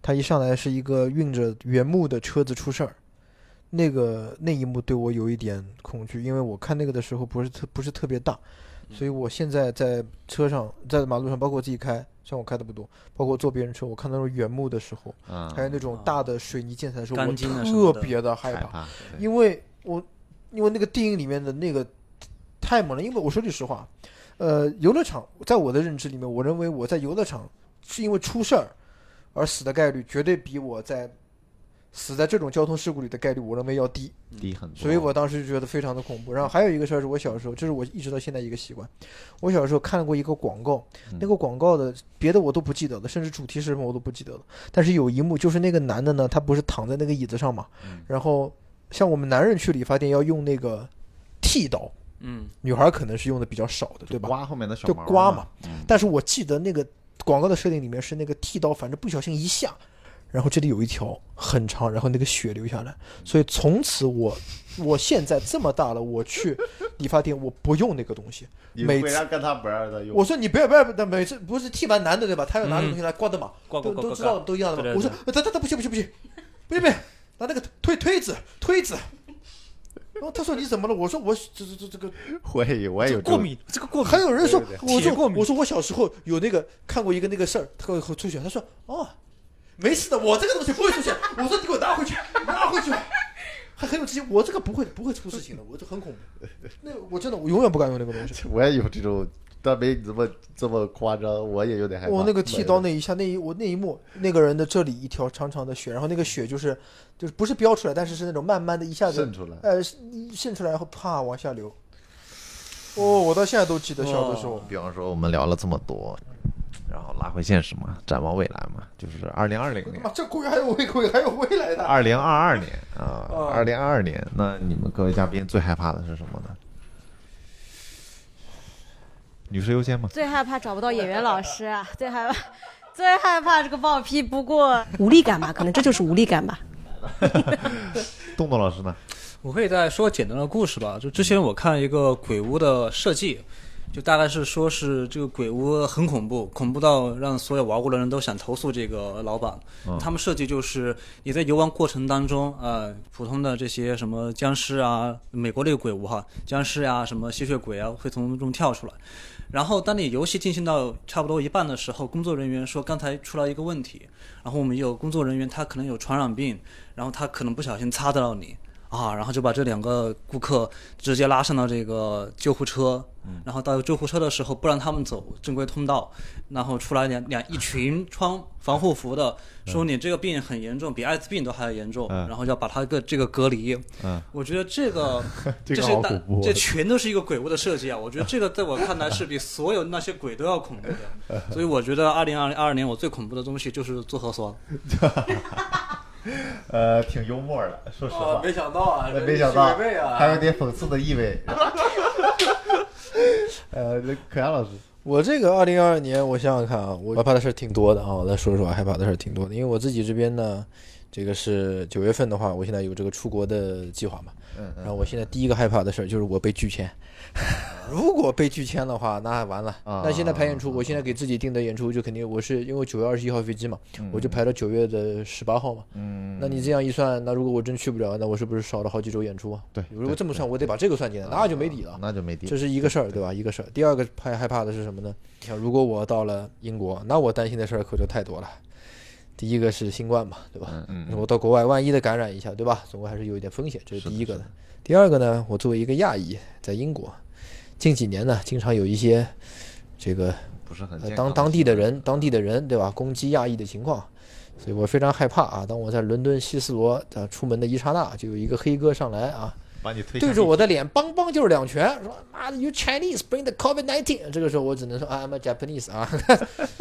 他一上来是一个运着原木的车子出事儿，那个那一幕对我有一点恐惧，因为我看那个的时候不是特不是特别大，所以我现在在车上在马路上，包括我自己开，像我开的不多，包括坐别人车，我看到那种原木的时候，还有那种大的水泥建材的时候，我特别的害怕，因为我。因为那个电影里面的那个太猛了，因为我说句实话，呃，游乐场在我的认知里面，我认为我在游乐场是因为出事儿而死的概率，绝对比我在死在这种交通事故里的概率，我认为要低低很多。所以我当时就觉得非常的恐怖。然后还有一个事儿是我小时候，这是我一直到现在一个习惯，我小时候看过一个广告，那个广告的别的我都不记得了，甚至主题是什么我都不记得了。但是有一幕就是那个男的呢，他不是躺在那个椅子上嘛，然后。像我们男人去理发店要用那个剃刀，嗯，女孩可能是用的比较少的，对吧？刮后面的小就刮嘛。但是我记得那个广告的设定里面是那个剃刀，反正不小心一下，然后这里有一条很长，然后那个血流下来。所以从此我，我现在这么大了，我去理发店我不用那个东西。每次跟他不让他用。我说你不要不要，每次不是剃完男的对吧？他要拿个东西来刮的嘛，都都知道都一样的嘛。我说他他他不行不行不行，不行不行。拿那个推推子推子，然后他说你怎么了？我说我这这这这个 我也我也有过敏，这个过敏。还有人说我说过敏我说我小时候有那个看过一个那个事儿，他会出血。他说哦，没事的，我这个东西不会出血。我说你给我拿回去，拿回去。还很有自信，我这个不会不会出事情的，我这很恐怖。那我真的我永远不敢用那个东西。我也有这种。但没你这么这么夸张，我也有点害怕。我那个剃刀那一下，那一我那一幕，那个人的这里一条长长的血，然后那个血就是就是不是飙出来，但是是那种慢慢的一下子渗出来，呃，渗出来然后啪往下流。哦，我到现在都记得小的时候。比方说我们聊了这么多，然后拉回现实嘛，展望未来嘛，就是二零二零年。妈，这鬼还有未鬼还有未来的。二零二二年啊，二零二二年，那你们各位嘉宾最害怕的是什么呢？女士优先吗？最害怕找不到演员老师，啊最害怕，最害怕这个报批不过，无力感吧？可能这就是无力感吧。洞洞老师呢？我可以再说简单的故事吧。就之前我看一个鬼屋的设计，就大概是说是这个鬼屋很恐怖，恐怖到让所有玩过的人都想投诉这个老板。他们设计就是你在游玩过程当中，呃，普通的这些什么僵尸啊，美国那个鬼屋哈，僵尸呀，什么吸血鬼啊，会从中跳出来。然后，当你游戏进行到差不多一半的时候，工作人员说刚才出了一个问题，然后我们有工作人员他可能有传染病，然后他可能不小心擦到了你。啊，然后就把这两个顾客直接拉上了这个救护车，然后到救护车的时候不让他们走正规通道，然后出来两两一群穿防护服的，说你这个病很严重，比艾滋病都还要严重，然后要把他个这个隔离。嗯，我觉得这个 这是大，这全都是一个鬼屋的设计啊！我觉得这个在我看来是比所有那些鬼都要恐怖的，所以我觉得二零二二年我最恐怖的东西就是做核酸。呃，挺幽默的，说实话。没想到啊，没想到，还有点讽刺的意味。呃，那可阳老师，我这个二零二二年，我想想看啊，我害怕的事儿挺多的啊。我再说说害怕的事儿挺多的，因为我自己这边呢，这个是九月份的话，我现在有这个出国的计划嘛。嗯然后我现在第一个害怕的事儿就是我被拒签。如果被拒签的话，那完了。啊那现在排演出，我现在给自己定的演出就肯定我是因为九月二十一号飞机嘛，我就排到九月的十八号嘛。嗯，那你这样一算，那如果我真去不了，那我是不是少了好几周演出啊？对，如果这么算，我得把这个算进来，那就没底了。那就没底。这是一个事儿，对吧？一个事儿。第二个害害怕的是什么呢？你看，如果我到了英国，那我担心的事儿可就太多了。第一个是新冠嘛，对吧？嗯嗯我到国外万一的感染一下，对吧？总归还是有一点风险，这是第一个的。第二个呢，我作为一个亚裔，在英国，近几年呢，经常有一些这个不是很呃当当地的人，当地的人，对吧？攻击亚裔的情况，所以我非常害怕啊。当我在伦敦希斯罗啊出门的一刹那，就有一个黑哥上来啊，把你推对着我的脸梆梆就是两拳，说妈的，you Chinese bring the COVID nineteen。这个时候我只能说啊，I'm a Japanese 啊，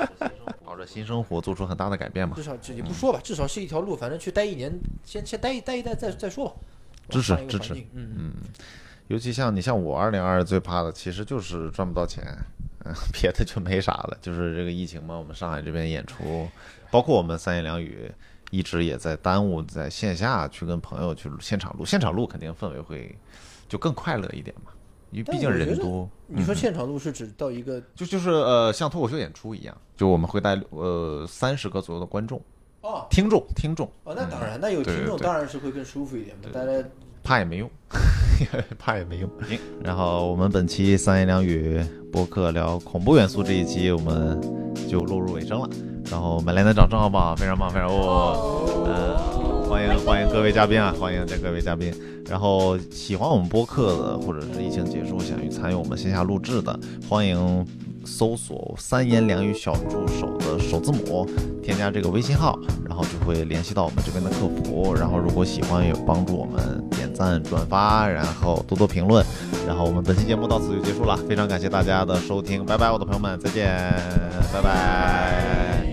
朝着新生活做出很大的改变嘛至。少这也不说吧，至少是一条路，反正去待一年，先先待一待一待再再说吧。支持支持嗯，嗯，尤其像你像我二零二二最怕的，其实就是赚不到钱，嗯，别的就没啥了，就是这个疫情嘛。我们上海这边演出，包括我们三言两语，一直也在耽误在线下去跟朋友去现场录，现场录肯定氛围会就更快乐一点嘛，因为毕竟人多。你说嗯现场录是指到一个 就就是呃，像脱口秀演出一样，就我们会带呃三十个左右的观众、哦听众、听众，哦，那当然，那有听众当然是会更舒服一点嘛。大家怕也没用，怕也没用。然后我们本期三言两语播客聊恐怖元素这一期，我们就落入尾声了。然后我们来点掌声好不好？非常棒，非常哦，呃，欢迎欢迎各位嘉宾啊，欢迎这各位嘉宾。然后喜欢我们播客的，或者是疫情结束想去参与我们线下录制的，欢迎搜索“三言两语小助手”的首字母，添加这个微信号，然后就会联系到我们这边的客服。然后如果喜欢，也帮助我们点赞、转发，然后多多评论。然后我们本期节目到此就结束了，非常感谢大家的收听，拜拜，我的朋友们，再见，拜拜。